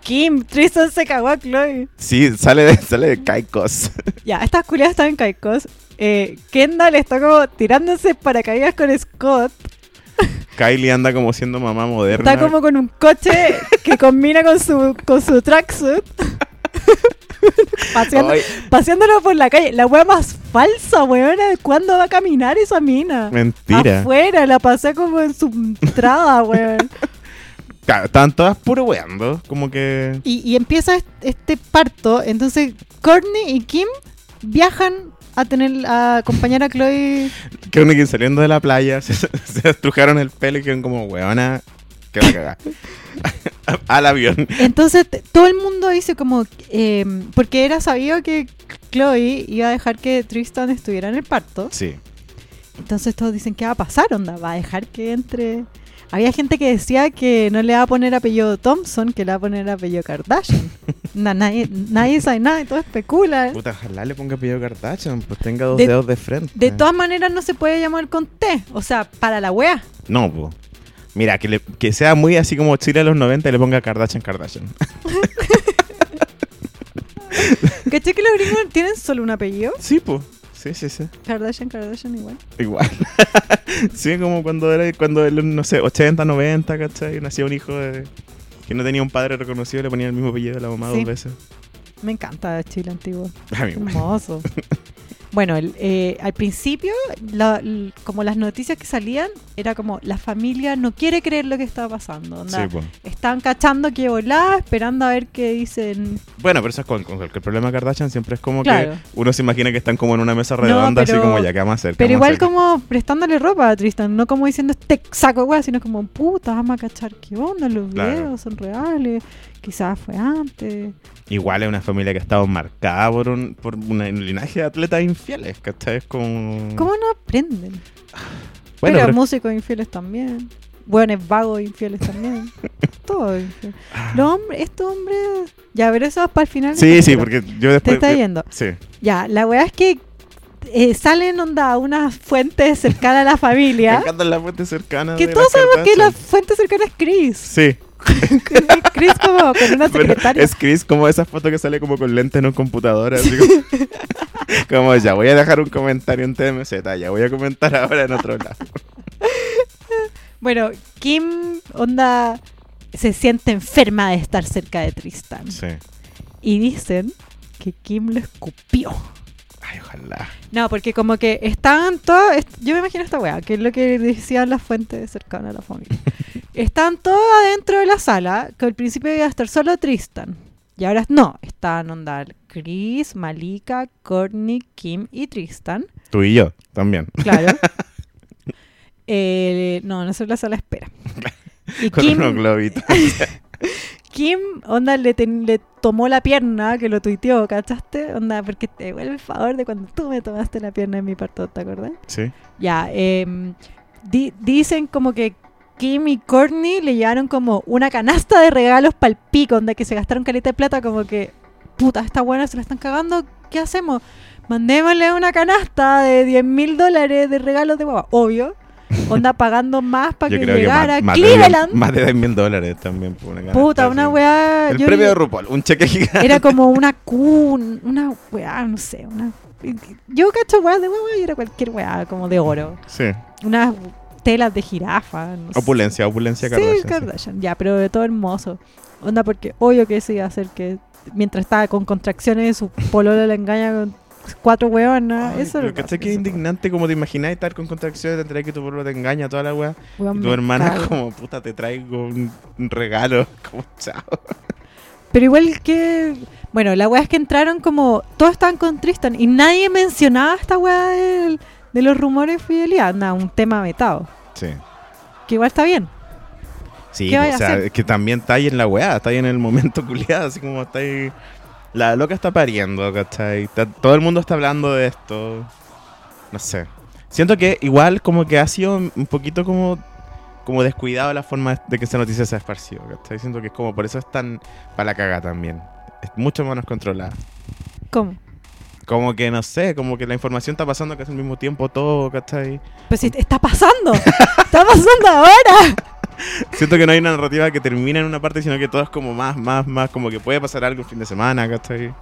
Kim, Tristan se cagó a Chloe. Sí, sale de, sale de Kaikos. Ya, estas culiadas están en caicos. Eh, Kendall está como tirándose paracaídas con Scott. Kylie anda como siendo mamá moderna. Está como con un coche que combina con su, con su tracksuit. <laughs> Paseando- paseándolo por la calle. La wea más falsa, de ¿Cuándo va a caminar esa mina? mentira. Afuera, la pasé como en su entrada, <laughs> weón. Claro, estaban todas puro weando. Como que. Y, y empieza est- este parto. Entonces, Courtney y Kim viajan a tener a acompañar a Chloe. <laughs> Que uno que saliendo de la playa se, se estrujaron el pelo y quedaron como weona. Que va a cagar. <laughs> Al avión. Entonces, todo el mundo dice como. eh, porque era sabido que Chloe iba a dejar que Tristan estuviera en el parto. Sí. Entonces, todos dicen: ¿qué va a pasar, onda? ¿Va a dejar que entre.? Había gente que decía que no le va a poner apellido Thompson, que le va a poner apellido Kardashian. <laughs> Na- nadie, nadie sabe nada y todo especula. Puta, ojalá le ponga apellido Kardashian, pues tenga dos De- dedos de frente. De todas maneras, no se puede llamar con T. O sea, para la wea. No, pues. Mira, que, le- que sea muy así como Chile de los 90 y le ponga Kardashian Kardashian. <laughs> ¿Caché que los gringos tienen solo un apellido? sí, pues. Sí, sí, sí. Kardashian, Kardashian igual. Igual. <laughs> sí, como cuando era, cuando, no sé, 80, 90, ¿cachai? Nacía un hijo de, que no tenía un padre reconocido y le ponía el mismo apellido de la mamá Sí. dos veces. Me encanta Chile antiguo. A mí. Hermoso. <laughs> Bueno, el, eh, al principio, la- l- como las noticias que salían, era como la familia no quiere creer lo que está pasando. onda, Sí, pues. Están cachando que volá, esperando a ver qué dicen. Bueno, pero eso es con, con el problema de Kardashian siempre es como Claro. que uno se imagina que están como en una mesa No, redonda, así pero- como ya, ¿qué vamos a hacer? ¿Qué Pero igual hacer? como prestándole ropa a Tristan, no como diciendo este saco de weá, sino como puta, vamos a cachar qué onda, los Claro. videos son reales, quizás fue antes. Igual es una familia que ha estado marcada por un, por un linaje de atletas infieles, ¿cachai? Es como... ¿Cómo no aprenden? <sighs> Bueno, pero pero- músicos infieles también. Buenos vagos infieles también. <laughs> Todo infiel. Los hombres, estos hombres. Ya, pero eso es para el final. Sí, sí, porque yo Te después... está yendo. Sí. Ya, la weá es que eh, salen onda unas fuentes cercanas a la Me familia. encantan las fuentes cercanas que todos sabemos que la fuente cercana es Chris. Sí. Chris como con una secretaria. es Chris como esa foto que sale como con lentes en un computador. Así como, <laughs> como ya voy a dejar un comentario en TMZ, ya voy a comentar ahora en otro lado. Bueno, Kim, onda, se siente enferma de estar cerca de Tristan. Sí. Y dicen que Kim lo escupió. Ay, ojalá. No, porque como que estaban todos, yo me imagino esta weá, que es lo que decían las fuentes cercanas a la familia. <laughs> Estaban todos adentro de la sala, que al principio iba a estar solo Tristan. Y ahora no, estaban onda Chris, Malika, Courtney, Kim y Tristan. Tú y yo también. Claro. <laughs> Eh, no, no es la sala de espera. <laughs> Y Con Kim, unos globitos. <laughs> Kim, onda, le, le tomó la pierna, que lo tuiteó, ¿cachaste? Onda, porque te devuelve el favor de cuando tú me tomaste la pierna en mi parto, ¿te acordás? Sí. Ya, em, di- dicen como que Kim y Courtney le llevaron como una canasta de regalos para el pico, donde que se gastaron caleta de plata, como que, puta, está buena, se la están cagando, ¿qué hacemos? mandémosle una canasta de 10 mil dólares de regalos de guagua. Obvio. Onda <laughs> pagando más para que llegara más, Cleveland. más de 10 mil dólares también. por una canasta, Puta, una weá. El premio de RuPaul, un cheque gigante. Era como <laughs> una cun, una weá, no sé, una... Yo cacho weá de huevo y era cualquier weá, como de oro. Sí, Unas telas de jirafa. No sé. opulencia, opulencia Sí, Kardashian. sí. Kardashian, ya, pero de todo hermoso. Onda, porque obvio que se iba a hacer que mientras estaba con contracciones, su pololo le engaña con cuatro huevonas. Ay, Eso ¿cachai que es indignante como te imaginas estar con contracciones, te que tu pueblo te engaña toda la. Weón, Y tu hermana cago. como, puta, te traigo un, un regalo. <laughs> Como, chao. Pero igual que. Bueno, la weá es que entraron como. Todos estaban con Tristan y nadie mencionaba esta weá del- de los rumores de fidelidad. Nada, un tema vetado. Sí. Que igual está bien. Sí, ¿Qué pues, vaya a o sea, es que también está ahí en la weá, está ahí en el momento <laughs> culiado, así como está ahí. La loca está pariendo, ¿cachai? Está- todo el mundo está hablando de esto. No sé. Siento que igual como que ha sido un poquito como, como descuidado la forma de que esa noticia se ha esparcido, ¿cachai? Siento que es como, por eso es tan para la caga también. Es mucho menos controlada. ¿Cómo? Como que, no sé, como que la información está pasando casi al mismo tiempo todo, ¿cachai? Pues si está pasando. está pasando ahora. <laughs> Siento que no hay una narrativa que termine en una parte, sino que todo es como más, más, más, como que puede pasar algo el fin de semana, ¿cachai?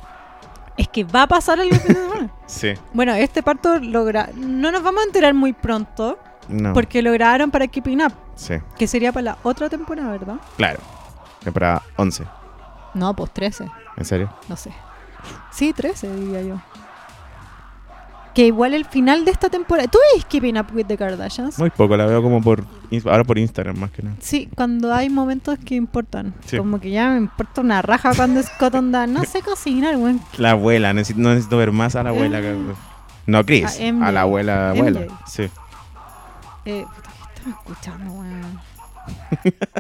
Es que va a pasar algo el fin de semana. <laughs> Sí, Bueno, este parto logra. No nos vamos a enterar muy pronto. no. Porque lo grabaron para Keeping Up. Sí, Que sería para la otra temporada, ¿verdad? claro. Temporada 11, No, pues 13. ¿en serio? No sé. Sí, 13, diría yo. Que igual el final de esta temporada. ¿Tú ves Keeping Up with the Kardashians? Muy poco, la veo como por, ahora por Instagram más que nada. Sí, cuando hay momentos que importan. Sí. Como que ya me importa una raja cuando Scott onda. No sé <laughs> cocinar, weón. La abuela, necesito, no necesito ver más a la abuela. que- No, Chris, A MJ. a la abuela, abuela. MJ. Sí. Eh, puta, ¿qué estaba escuchando, weón?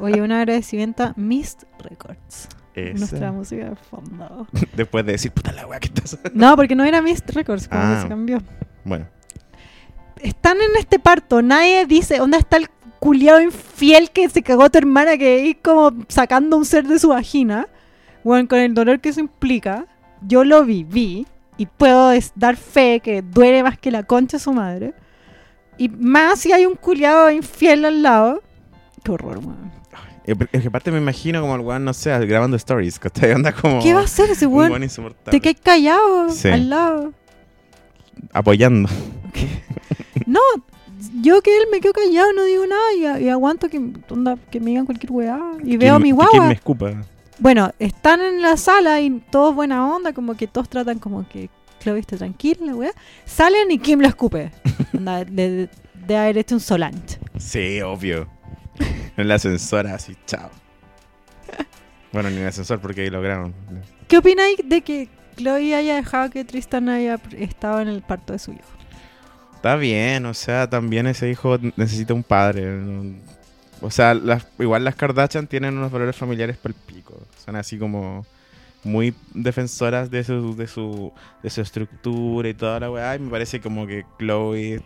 Oye, un agradecimiento a Mist Records. Esa. Nuestra música de fondo. <laughs> Después de decir, puta la weá que estás. <laughs> No, porque no era Mist Records, Ah. que se cambió. Bueno, Están en este parto, nadie dice, ¿dónde está el culiado infiel que se cagó a tu hermana que es como sacando un ser de su vagina? Bueno, con el dolor que eso implica, yo lo viví y puedo dar fe que duele más que la concha de su madre. Y más si hay un culiado infiel al lado. Qué horror, weón. Es que aparte me imagino como el weón, no sé, grabando stories, ¿cachai? Como. ¿Qué va a hacer ese weón? Te quedas callado Sí. al lado. Apoyando. <laughs> No, yo que él me quedo callado, no digo nada y, y aguanto que, onda, que me digan cualquier weá. Y veo a ¿Quién- mi ¿Quién guagua. me escupa? Bueno, están en la sala y todos buena onda, como que todos tratan como que Chloe esté tranquila, la weá. Salen y Kim lo escupe. <laughs> Onda, de, de haber hecho un solange. Sí, obvio. <laughs> En la ascensora, así, chao. Bueno, ni en el ascensor porque ahí lograron. ¿Qué opináis de que Chloe haya dejado que Tristan haya estado en el parto de su hijo? Está bien, o sea, también ese hijo necesita un padre. O sea, las, igual las Kardashian tienen unos valores familiares pel pico. Son así como muy defensoras de su, de su, de su estructura y toda la weá. Y me parece como que Chloe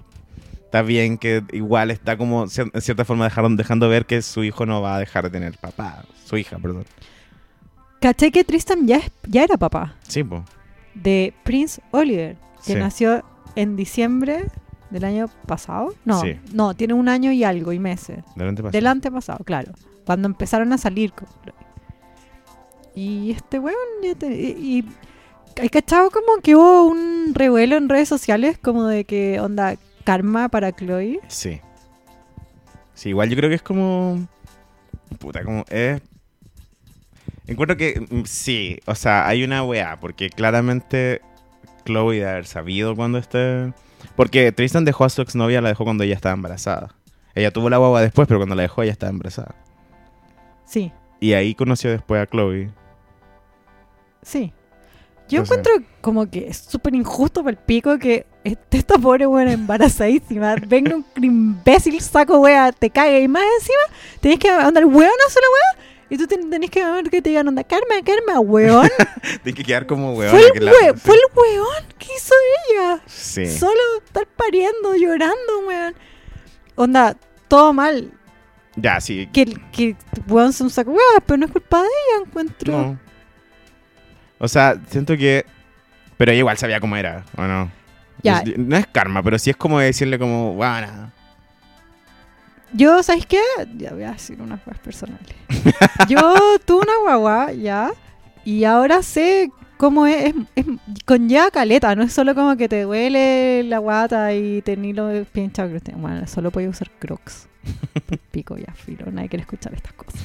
está bien que igual está como en cierta forma dejaron, dejando ver que su hijo no va a dejar de tener papá. Su hija, perdón. ¿Caché que Tristan ya, es- ya era papá? Sí, po. De Prince Oliver, que Sí. nació en diciembre del año pasado. No, Sí. no, tiene un año y algo y meses. Delante pasa. Del antepasado, claro. Cuando empezaron a salir. Y este weón y, y cachado como que hubo un revuelo en redes sociales como de que onda karma para Chloe. Sí. Sí, igual yo creo que es como. Puta, como. Es. Encuentro que mm, sí, o sea, hay una weá, porque claramente Chloe de haber sabido cuando esté. Porque Tristan dejó a su exnovia, la dejó cuando ella estaba embarazada. Ella tuvo la guagua después, pero cuando la dejó ella estaba embarazada. Sí, Y ahí conoció después a Chloe. sí. Yo encuentro como que es súper injusto para el pico que este- esta pobre weón embarazadísima <laughs> venga un imbécil saco wea, te cague y más encima tenés que andar weón no solo wea y tú ten- tenés que ver que te digan onda, karma, karma, weón. <laughs> Tiene que quedar como weón. Fue el, la- fue el weón que hizo ella. Sí. Solo estar pariendo, llorando, weón. Onda, todo mal. Ya, sí. Que, que weón se un saco weón, pero no es culpa de ella, encuentro. No. O sea, siento que Pero ella igual sabía cómo era, ¿o no? Ya. Es- no es karma, pero sí es como decirle como, bueno, Yo, ¿sabes qué? Ya voy a decir unas cosas personales. <laughs> Yo tuve una guagua, ya, y ahora sé cómo es, es, es con ya caleta, no es solo como que te duele la guata y tenés los pies Bueno, solo puedes usar crocs. <laughs> Pico ya, filo, nadie quiere escuchar estas cosas.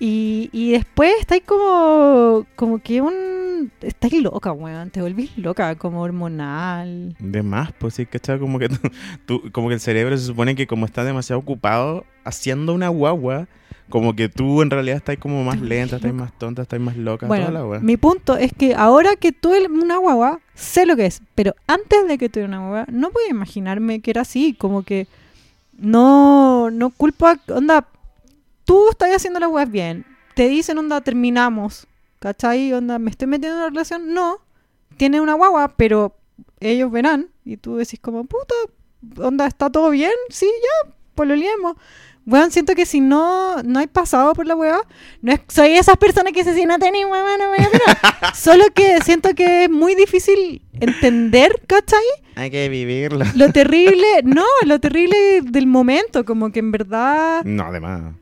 Y, y después estáis como, como que un... Estáis loca, weón, te volvís loca, como hormonal. de más, pues sí, ¿cachai? Como que, <laughs> tú- como que el cerebro se supone que como está demasiado ocupado haciendo una guagua, como que tú en realidad estás como más lenta, estás más tonta, estás más loca, toda la Bueno, mi punto es que ahora que tuve una guagua, sé lo que es. Pero antes de que tuviera una guagua, no podía imaginarme que era así. Como que no, no culpa, onda, tú estás haciendo las weas bien. Te dicen, onda, terminamos. ¿Cachai? Onda, me estoy metiendo en una relación. No, tiene una guagua, pero ellos verán. Y tú decís como, puta, onda, ¿está todo bien? Sí, ya, pololeemos. Weón, siento que si no, no hay pasado por la weá, no es, soy esas personas que dicen, si no tenés weá, no me voy a operar". <laughs> Solo que siento que es muy difícil entender, ¿cachai? Hay que vivirlo. Lo terrible, no, lo terrible del momento, como que en verdad... No, además.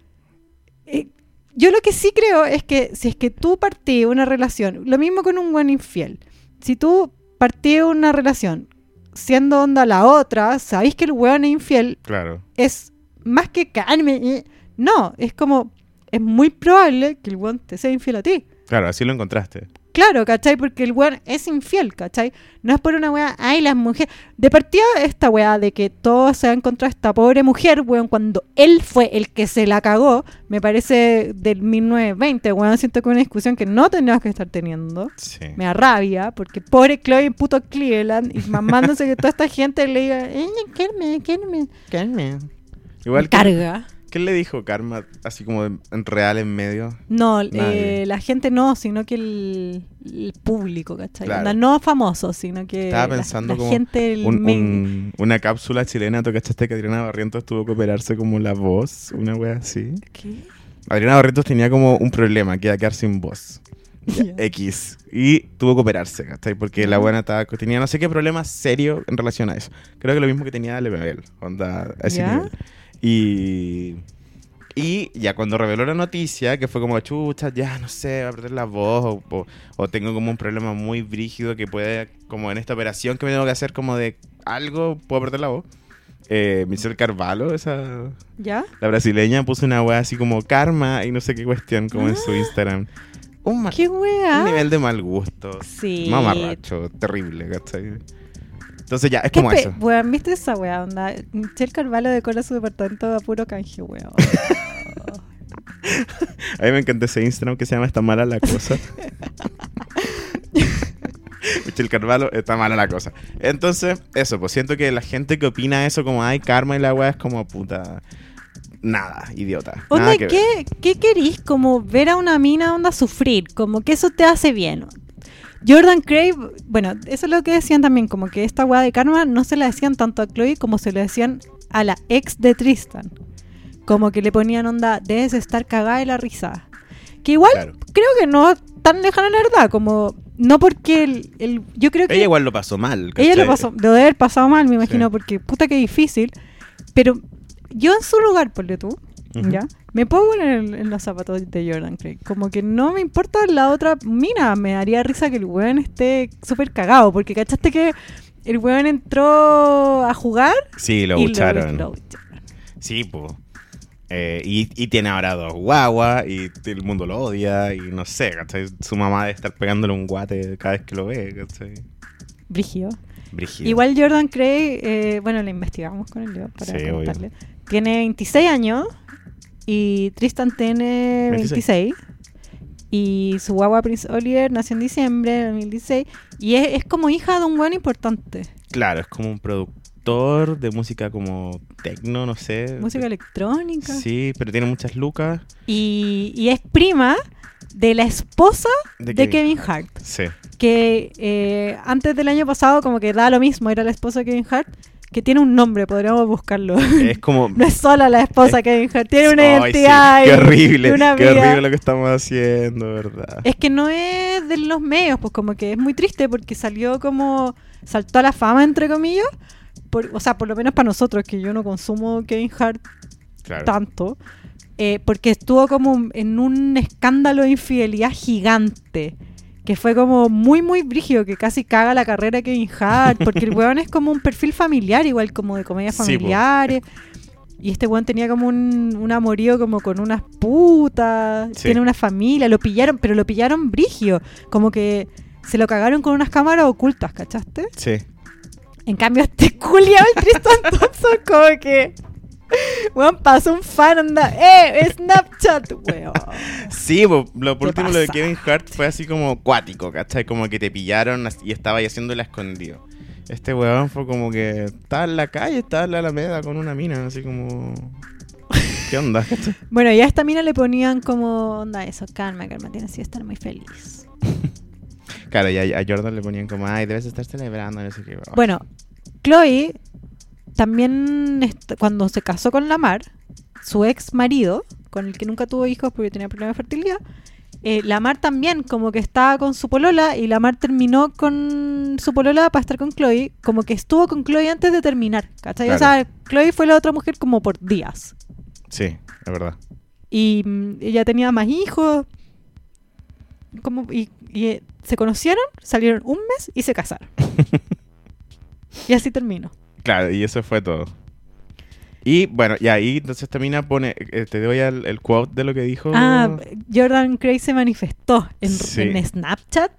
Eh, yo lo que sí creo es que si es que tú partí una relación, lo mismo con un buen infiel, si tú partí una relación siendo onda la otra, sabéis que el weón es infiel, Claro. es más que Carmen. eh, No, es como, es muy probable que el weón te sea infiel a ti. Claro, así lo encontraste. Claro, ¿cachai? Porque el weón es infiel, ¿cachai? No es por una weá, ay, las mujeres. De partida, esta weá de que todos se han contra esta pobre mujer, weón, cuando él fue el que se la cagó, me parece del 1920, weón. Siento que es una discusión que no tendríamos que estar teniendo. Sí. Me da rabia, porque pobre Chloe puto Cleveland, y mamándose que toda esta gente le diga, eh, Carmen, Carmen. Igual Me que, carga. ¿Qué le dijo Karma así como en, en real en medio? No, eh, la gente no, sino que el, el público, ¿cachai? Claro. Onda, no famosos, sino que Estaba pensando la, como gente Un- un- una cápsula chilena, ¿tú cachaste que Adriana Barrientos tuvo que operarse como la voz? Una wea así. ¿Qué? Adriana Barrientos tenía como un problema, que era quedar sin voz. <laughs> X. Y tuvo que operarse, ¿cachai? Porque la buena estaba, tenía no sé qué problema serio en relación a eso. Creo que lo mismo que tenía Lemebel, onda, a ese nivel. Y, y ya cuando reveló la noticia, que fue como, chucha, ya no sé, va a perder la voz, o, o- o tengo como un problema muy brígido que puede, como en esta operación que me tengo que hacer como de algo, puedo perder la voz. Eh, Michelle Carvalho, esa, ¿Ya? la brasileña, puso una wea así como karma y no sé qué cuestión, como en Ah. su Instagram. Un, ¿Qué un weá? nivel de mal gusto. Sí. Mamarracho, terrible, ¿cachai? Entonces ya, es ¿Qué como eso. Weón, ¿viste esa weá? Onda, Michelle Carvalho decora su departamento a puro canje, weón. <laughs> A mí me encanta ese Instagram que se llama Está mala la cosa. <laughs> Michelle Carvalho, está mala la cosa. Entonces, eso, pues siento que la gente que opina eso como, ay, karma y la weá es como puta. Nada, idiota. Onda, Nada que ver. ¿qué, ¿qué querís? Como ver a una mina onda sufrir, como que eso te hace bien. Jordan Crave, bueno, eso es lo que decían también, como que esta weá de karma no se la decían tanto a Chloe como se le decían a la ex de Tristan. Como que le ponían onda, debes estar cagada de la risa. Que igual Claro. creo que no tan lejano a la verdad, como no porque el, el- yo creo que Ella igual lo pasó mal. ella lo ¿cachai? pasó, lo debe haber pasado mal, me imagino, Sí. porque puta que difícil. Pero yo en su lugar, ponle tú, ¿ya? Me puedo poner en, en los zapatos de Jordan Craig. Como que no me importa la otra mina. Me daría risa que el weón esté súper cagado. Porque cachaste que el weón entró a jugar Sí, lo bucharon. lo bucharon. Sí, pues. y, y tiene ahora dos guaguas y el mundo lo odia y no sé, ¿cachai? Su mamá debe estar pegándole un guate cada vez que lo ve, ¿cachai? Brígido. Brígido. Igual Jordan Craig, eh, bueno, le investigamos con él yo para Sí. Tiene 26 años y Tristan tiene 26. 26. Y su guagua Prince Oliver nació en diciembre de 2016. Y es, es como hija de un buen importante. Claro, es como un productor de música como tecno, no sé. Música electrónica. Sí, pero tiene muchas lucas. Y, y es prima de la esposa De de Kevin. Kevin Hart. Sí. Que eh, antes del año pasado como que da lo mismo, era la esposa de Kevin Hart. Que tiene un nombre, podríamos buscarlo. Es como... <laughs> No es sola la esposa de Kevin Hart, tiene una Ay, sí, identidad. Qué horrible, y una qué vida. horrible lo que estamos haciendo, ¿verdad? Es que no es de los medios, pues como que es muy triste porque salió como. saltó a la fama, entre comillas. Por, o sea, por lo menos para nosotros, que yo no consumo Kevin Hart Claro. tanto. eh, porque estuvo como en un escándalo de infidelidad gigante. Que fue como muy, muy brígido, que casi caga la carrera de Kevin Hart. Porque el <laughs> weón es como un perfil familiar, igual como de comedias Sí, familiares. Y este weón tenía como un, un amorío como con unas putas. Sí. Tiene una familia. Lo pillaron, pero lo pillaron brigio. Como que se lo cagaron con unas cámaras ocultas, ¿cachaste? Sí. En cambio, este <laughs> culiao, el Tristan <laughs> Thompson, como que. Weón, pasó un fan, anda. ¡Eh! Snapchat, weón. Sí, po, lo por ¿Qué último lo de? Kevin Hart fue así como cuático, ¿cachai? Como que te pillaron y estaba ahí haciéndola escondido. Este weón fue como que estaba en la calle, estaba en la Alameda con una mina, así como... ¿Qué onda? <laughs> Bueno, y a esta mina le ponían como. Onda, eso, calma, calma, tienes que estar muy feliz. Claro, y a, a Jordan le ponían como, ay, debes estar celebrando, no sé qué. Bueno, Chloe también cuando se casó con Lamar, su ex marido, con el que nunca tuvo hijos porque tenía problemas de fertilidad, eh, Lamar también como que estaba con su polola y Lamar terminó con su polola para estar con Chloe, como que estuvo con Chloe antes de terminar, ¿cachai? O sea, Chloe fue la otra mujer como por días. Sí, es verdad. Y mm, ella tenía más hijos. Como, y y, eh, se conocieron, salieron un mes y se casaron. <laughs> y así terminó. Claro, y eso fue todo. Y bueno, y ahí entonces esta mina pone, eh, te doy el, el quote de lo que dijo Ah, Jordan Gray se manifestó en, Sí. en Snapchat.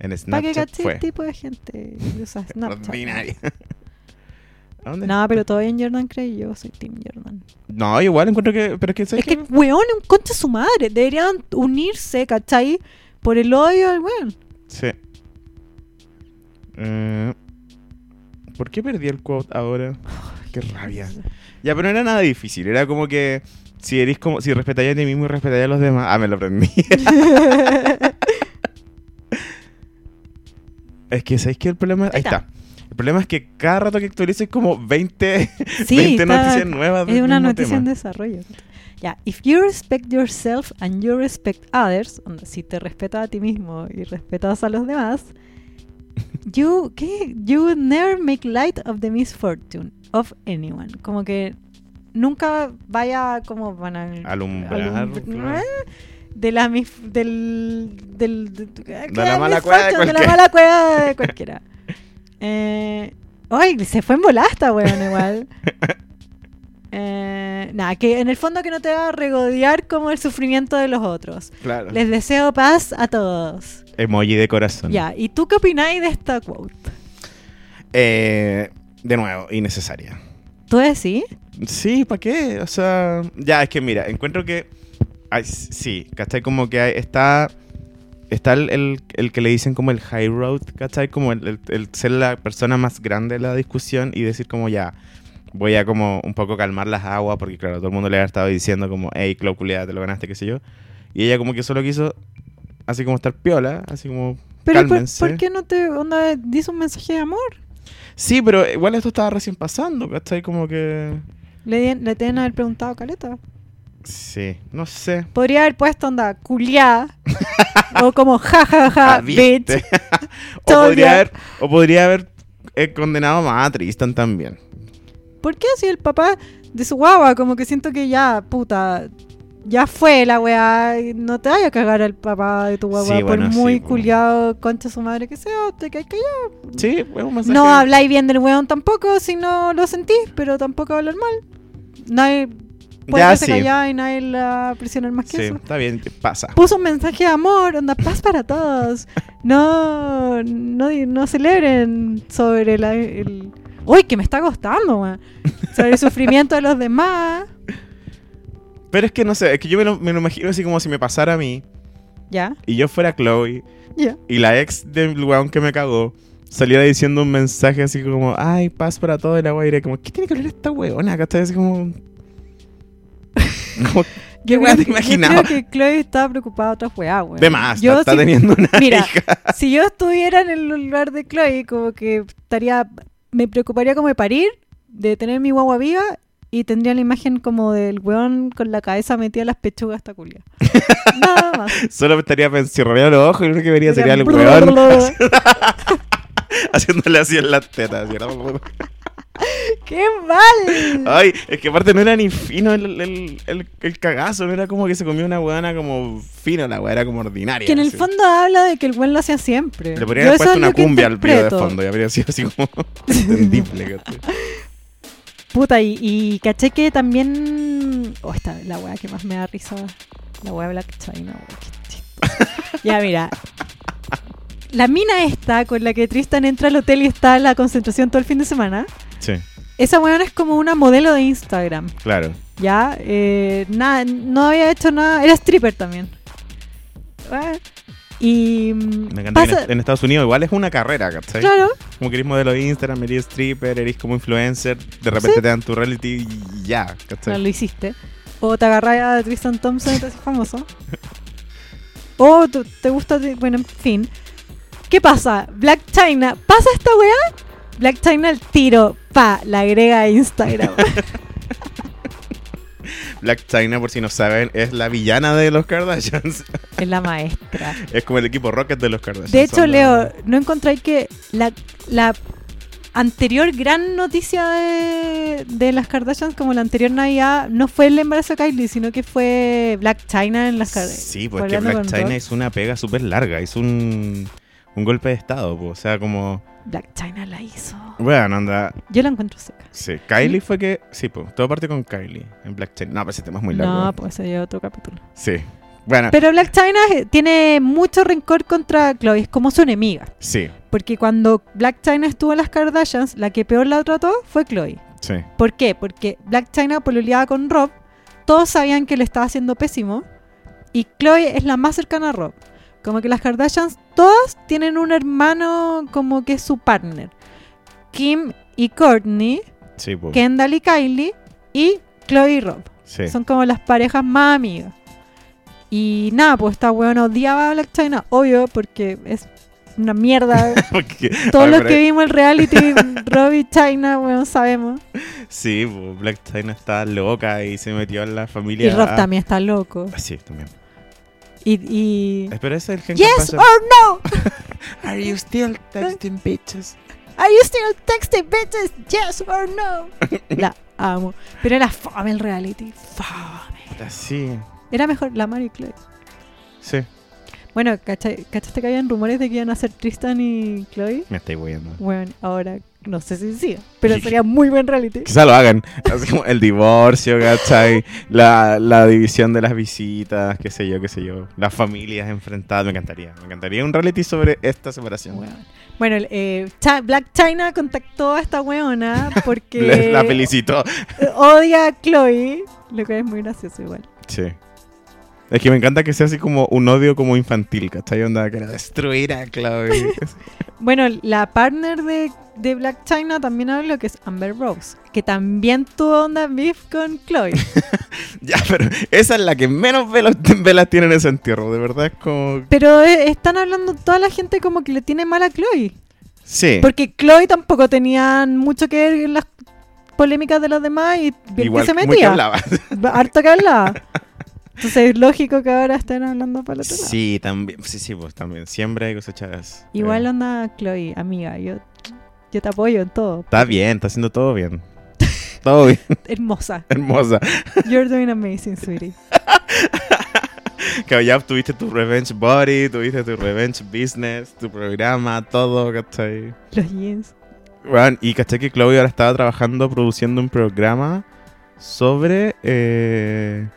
en Para que Snapchat. caché Fue el tipo de gente que usa <laughs> Snapchat. ordinaria. <laughs> ¿A dónde? No, pero todo bien Jordan Gray, yo soy Team Jordan. No, igual encuentro que, pero es que, ¿sabes Es que, weón, es un concha su madre. Deberían unirse, ¿cachai? Por el odio del weón. Sí. Eh, ¿Por qué perdí el quote ahora? Qué rabia. Ya, pero no era nada difícil. Era como que si eres como si respetáis a ti mismo y respetáis a los demás. Ah, me lo aprendí. <laughs> es que ¿sabéis qué el problema? Ahí Ahí está. El problema es que cada rato que actualices como 20, Sí, 20 está- noticias nuevas Es una noticia en tema. desarrollo. Ya, if you respect yourself and you respect others, si te respetas a ti mismo y respetas a los demás, you, ¿qué? You would never make light of the misfortune of anyone. Como que nunca vaya como van a Alumbrar, claro. de la mis- del, del de, la mala cueva de de la cualquiera. mala cueva de cualquiera. <laughs> Eh, ay, se fue en volasta, weón, igual. <laughs> Eh, nada, que en el fondo que no te va a regodear como el sufrimiento de los otros. Claro. Les deseo paz a todos. Emoji de corazón. Ya, ¿y tú qué opináis de esta quote? Eh, de nuevo, innecesaria. ¿Tú decís? Sí, ¿para qué? O sea, ya, es que mira, encuentro que. ay, sí, ¿cachai? Como que hay- está. Está el, el- el que le dicen como el high road, ¿cachai? Como el, el- ser la persona más grande de la discusión y decir como ya, voy a como un poco calmar las aguas, porque claro, todo el mundo le ha estado diciendo como, hey, Clau, te lo ganaste, qué sé yo. Y ella como que solo quiso, así como estar piola, así como, Pero ¿por, qué no te onda, dice un mensaje de amor? Sí, pero igual esto estaba recién pasando, ¿cachai? Como que... Le, le deben haber preguntado a Caleta. Sí, no sé. Podría haber puesto onda culiá. o como jajaja, Ah, ¿viste? bitch. <laughs> o, podría haber, o podría haber eh, condenado más a Tristan también. ¿Por qué si el papá de su guagua, como que siento que ya, puta, ya fue la weá, no te vaya a cagar al papá de tu guagua, Sí, por muy culiado, concha su madre que sea, te caes callado. Sí, es un mensaje. No habláis bien del weón tampoco si no lo sentís, pero tampoco hablar mal. Nadie puede Ya, sí. callado y nadie la presiona más que Sí, eso. está bien, pasa. Puso un mensaje de amor, onda paz para todos. No, no, no celebren sobre la, el... Uy, que me está costando, weón. Sobre el sufrimiento de los demás. Pero es que no sé, es que yo me lo, me lo imagino así como si me pasara a mí Ya, y yo fuera Chloe ya. y la ex del weón que me cagó saliera diciendo un mensaje así como, ay, paz para todo el agua. Y como, ¿qué tiene que hablar esta weona? ¿Cachai? Así como... <laughs> <laughs> weá creo, te que, yo imaginaba? creo que Chloe estaba preocupada de otras weas, weón. de más, Yo está, está teniendo una <laughs> Mira, hija. si yo estuviera en el lugar de Chloe, como que estaría me preocuparía como de parir, de tener mi guagua viva y tendría la imagen como del weón con la cabeza metida en las pechugas hasta culia. <laughs> Nada más. Solo me estaría cerraría los ojos y lo único que vería sería el weón <laughs> haciéndole así en las tetas. <laughs> ¡Qué mal! Ay, es que aparte no era ni fino el, el, el, el cagazo, no era como que se comió una weana como fino, la weá era como ordinaria. Que en el así. fondo habla de que el weón lo hacía siempre. Le podrían haber puesto es una cumbia al video de fondo y habría sido así como entendible. Puta, y, y caché que también. Oh, esta la weá que más me da risa. La weá Black China, weá, ya, mira. La mina esta con la que Tristan entra al hotel y está en la concentración todo el fin de semana. Sí, Esa weona es como una modelo de Instagram. claro. Ya, eh, nada, no había hecho nada. Era stripper también. Eh, Y. Me encanta que pasa- en, en Estados Unidos igual es una carrera, ¿cachai? Claro, Como que eres modelo de Instagram, eres stripper, eres como influencer, de repente Sí. te dan tu reality y ya, no ¿cachai? lo hiciste. O te agarras a Tristan Thompson y te haces famoso. <laughs> O te gusta, bueno, en fin. ¿Qué pasa? Black China, ¿pasa esta weá? Black China al tiro, pa, la agrega a Instagram. <laughs> Black China, por si no saben, es la villana de los Kardashians. <laughs> es la maestra. es como el equipo Rocket de los Kardashians. De hecho, Leo, ¿no encontráis que la, la anterior gran noticia de, de las Kardashians, como la anterior Navidad, no fue el embarazo de Kylie, sino que fue Black China en las Kardashians? Sí, pues que Black China hizo una pega súper larga, hizo un, un golpe de estado, pues, o sea, como... Black China la hizo. Bueno, anda... Yo la encuentro seca. Sí, Kylie fue que... Sí, pues, todo parte con Kylie en Black China. No, pero ese tema es muy largo. No, pues ese otro capítulo. Sí. Bueno, Pero Black China tiene mucho rencor contra Chloe, es como su enemiga. sí, Porque cuando Black China estuvo en las Kardashians, la que peor la trató fue Chloe. sí. ¿Por qué? Porque Black China pololeaba con Rob, todos sabían que le estaba haciendo pésimo, y Chloe es la más cercana a Rob. Como que las Kardashians todas tienen un hermano como que es su partner. Kim y Courtney, Sí. Kendall y Kylie, y Chloe y Rob. Sí. Son como las parejas más amigas. Y nada, pues esta weona odiaba a Black China, obvio, porque es una mierda. <laughs> Todos los que vimos el reality, <laughs> Rob y China, weón, sabemos. Sí, Black China está loca y se metió en la familia. Y Rob también está loco. Sí, también. Y, y... Espera, ese es el gen Yes capaz de- or no? <laughs> Are you still texting bitches? Are you still texting bitches? Yes or no? La amo. Pero era fame el reality. Fame. Puta, Sí, Era mejor la Mary Chloe. sí. Bueno, ¿cachai- ¿cachaste que habían rumores de que iban a ser Tristan y Chloe? Me estoy huyendo. Bueno, ahora no sé si sí, pero sería muy buen reality. <laughs> Quizá lo hagan. Así como el divorcio, ¿cachai? La, la división de las visitas, qué sé yo, qué sé yo. Las familias enfrentadas. Me encantaría. Me encantaría un reality sobre esta separación. Bueno, eh, Black China contactó a esta weona <laughs> porque La felicito. odia a Chloe, lo que es muy gracioso igual. Sí. Es que me encanta que sea así como un odio como infantil, ¿cachai? Onda, que destruir a Chloe. <laughs> Bueno, la partner de, de Black China también habló que es Amber Rose, que también tuvo onda beef con Chloe. <laughs> ya, pero esa es la que menos velas, velas tiene en ese entierro. De verdad es como... Pero eh, están hablando toda la gente como que le tiene mal a Chloe. Sí. Porque Chloe tampoco tenía mucho que ver en las polémicas de los demás y bien Igual que se muy que metía. hablaba. <laughs> Harto que hablaba. Entonces es lógico que ahora estén hablando para otro lado. Sí, también. Sí, sí, pues también. Siempre hay cosechas. Igual eh, onda Chloe, amiga, yo, yo te apoyo en todo. Está bien, está haciendo todo bien. Todo bien, <laughs> Hermosa. hermosa. You're doing amazing, sweetie. <laughs> Que ya tuviste tu Revenge Body, tuviste tu Revenge Business, tu programa, todo, ¿cachai? Los jeans. Bueno, y caché que Chloe ahora estaba trabajando, produciendo un programa sobre eh,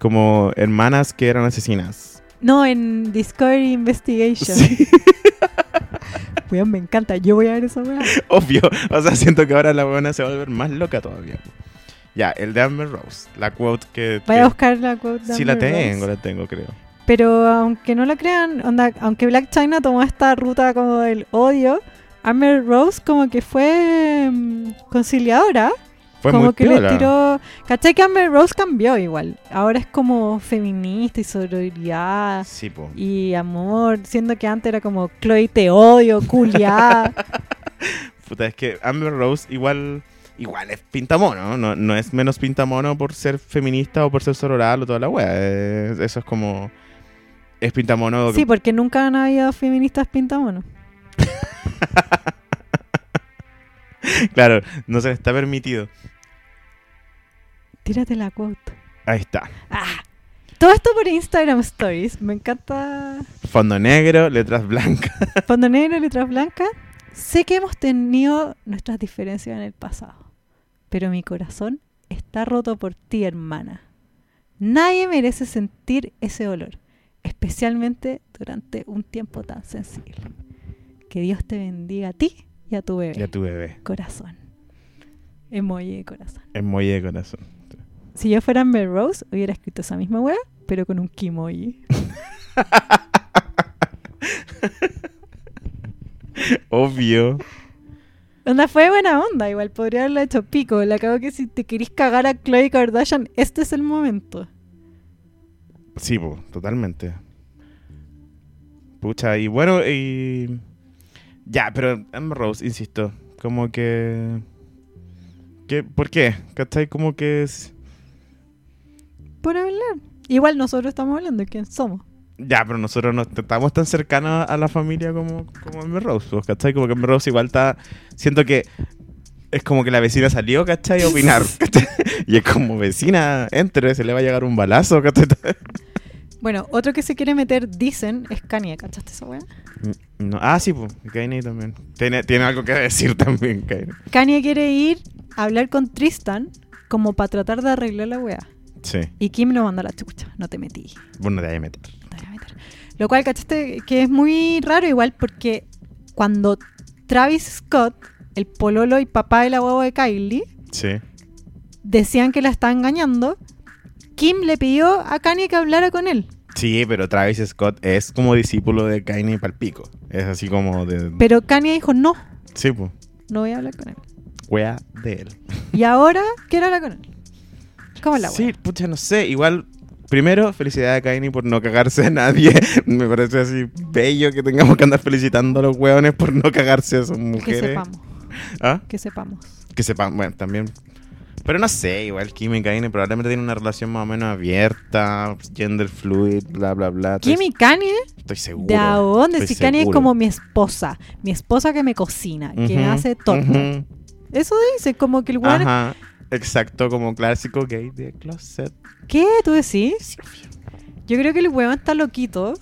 como hermanas que eran asesinas. No, en Discovery Investigation. Sí, <laughs> Weón, me encanta. Yo voy a ver esa weá. obvio. O sea, siento que ahora la buena se va a volver más loca todavía. Ya, el de Amber Rose, la quote que... Voy que- a buscar la quote de Sí, la Rose. tengo, la tengo, creo. Pero aunque no lo crean, onda, aunque Black China tomó esta ruta como del odio, Amber Rose como que fue mm, conciliadora. Fue como muy que piola. le tiró... ¿Cachai que Amber Rose cambió igual? Ahora es como feminista y sororidad Sí, po. y amor, siendo que antes era como Chloe te odio, culia. <laughs> Puta, es que Amber Rose igual, igual es pintamono, no, no es menos pintamono por ser feminista o por ser sororal o toda la wea. Es- eso es como. Es pintamono. Sí, porque nunca han habido feministas pintamonos. <laughs> <laughs> Claro, no se le está permitido. Tírate la quote. Ahí está. Ah, todo esto por Instagram Stories. Me encanta. Fondo negro, letras blancas. <laughs> Fondo negro, letras blancas. Sé que hemos tenido nuestras diferencias en el pasado, pero mi corazón está roto por ti, hermana. Nadie merece sentir ese dolor, especialmente durante un tiempo tan sensible. Que Dios te bendiga a ti y a tu bebé. Ya tu bebé. Corazón. Emoji de corazón. Muy de corazón. Si yo fuera Amber Rose, hubiera escrito esa misma wea, pero con un kimoji. <laughs> Obvio. Onda fue buena onda, igual podría haberla hecho pico. Le acabo que si te querís cagar a Chloe Kardashian, este es el momento. Sí, po, totalmente. Pucha, y bueno, y. Ya, pero Amber Rose, insisto, como que. que ¿Por qué? ¿Cachai? Como que es. Por hablar. Igual nosotros estamos hablando de quién somos. Ya, pero nosotros no estamos tan cercanos a la familia como, como Amber Rose, pues, ¿cachai? Como que Amber Rose igual está. Siento que es como que la vecina salió, ¿cachai? A opinar, <laughs> ¿cachai? Y es como vecina, entre, se le va a llegar un balazo, ¿cachai? Bueno, otro que se quiere meter, dicen, es Kanye. ¿Cachaste esa wea? No. Ah, sí, pues, Kanye también. Tiene, tiene algo que <laughs> decir también, Kanye. Kanye quiere ir a hablar con Tristan como para tratar de arreglar la wea. Sí, Y Kim lo manda a la chucha. No te metí. vos no te vayas a meter. te voy a meter. Lo cual, ¿cachaste? Que es muy raro igual porque cuando Travis Scott, el pololo y papá de la huevo de Kylie, Sí. decían que la estaba engañando, Kim le pidió a Kanye que hablara con él. Sí, pero Travis Scott es como discípulo de Kanye Palpico. Es así como de. Pero Kanye dijo, no, Sí, pues. no voy a hablar con él. Wea de él. <laughs> Y ahora quiero hablar con él. ¿Cómo es la Sí, wea? pucha, no sé. Igual, primero, felicidades a Kanye por no cagarse a nadie. <laughs> Me parece así bello que tengamos que andar felicitando a los hueones por no cagarse a sus Que mujeres. sepamos, ¿Ah? que sepamos. Que sepan, bueno, también. Pero no sé, igual Kim y Kanye probablemente tienen una relación más o menos abierta, gender fluid, bla, bla, bla. Y Kanye, Estoy seguro. ¿de a dónde? Si Kanye es como mi esposa, mi esposa que me cocina, que me hace todo. Eso dice, como que el weón Ajá, exacto, como clásico gay de closet. ¿Qué? ¿Tú decís? Yo creo que el huevón está loquito.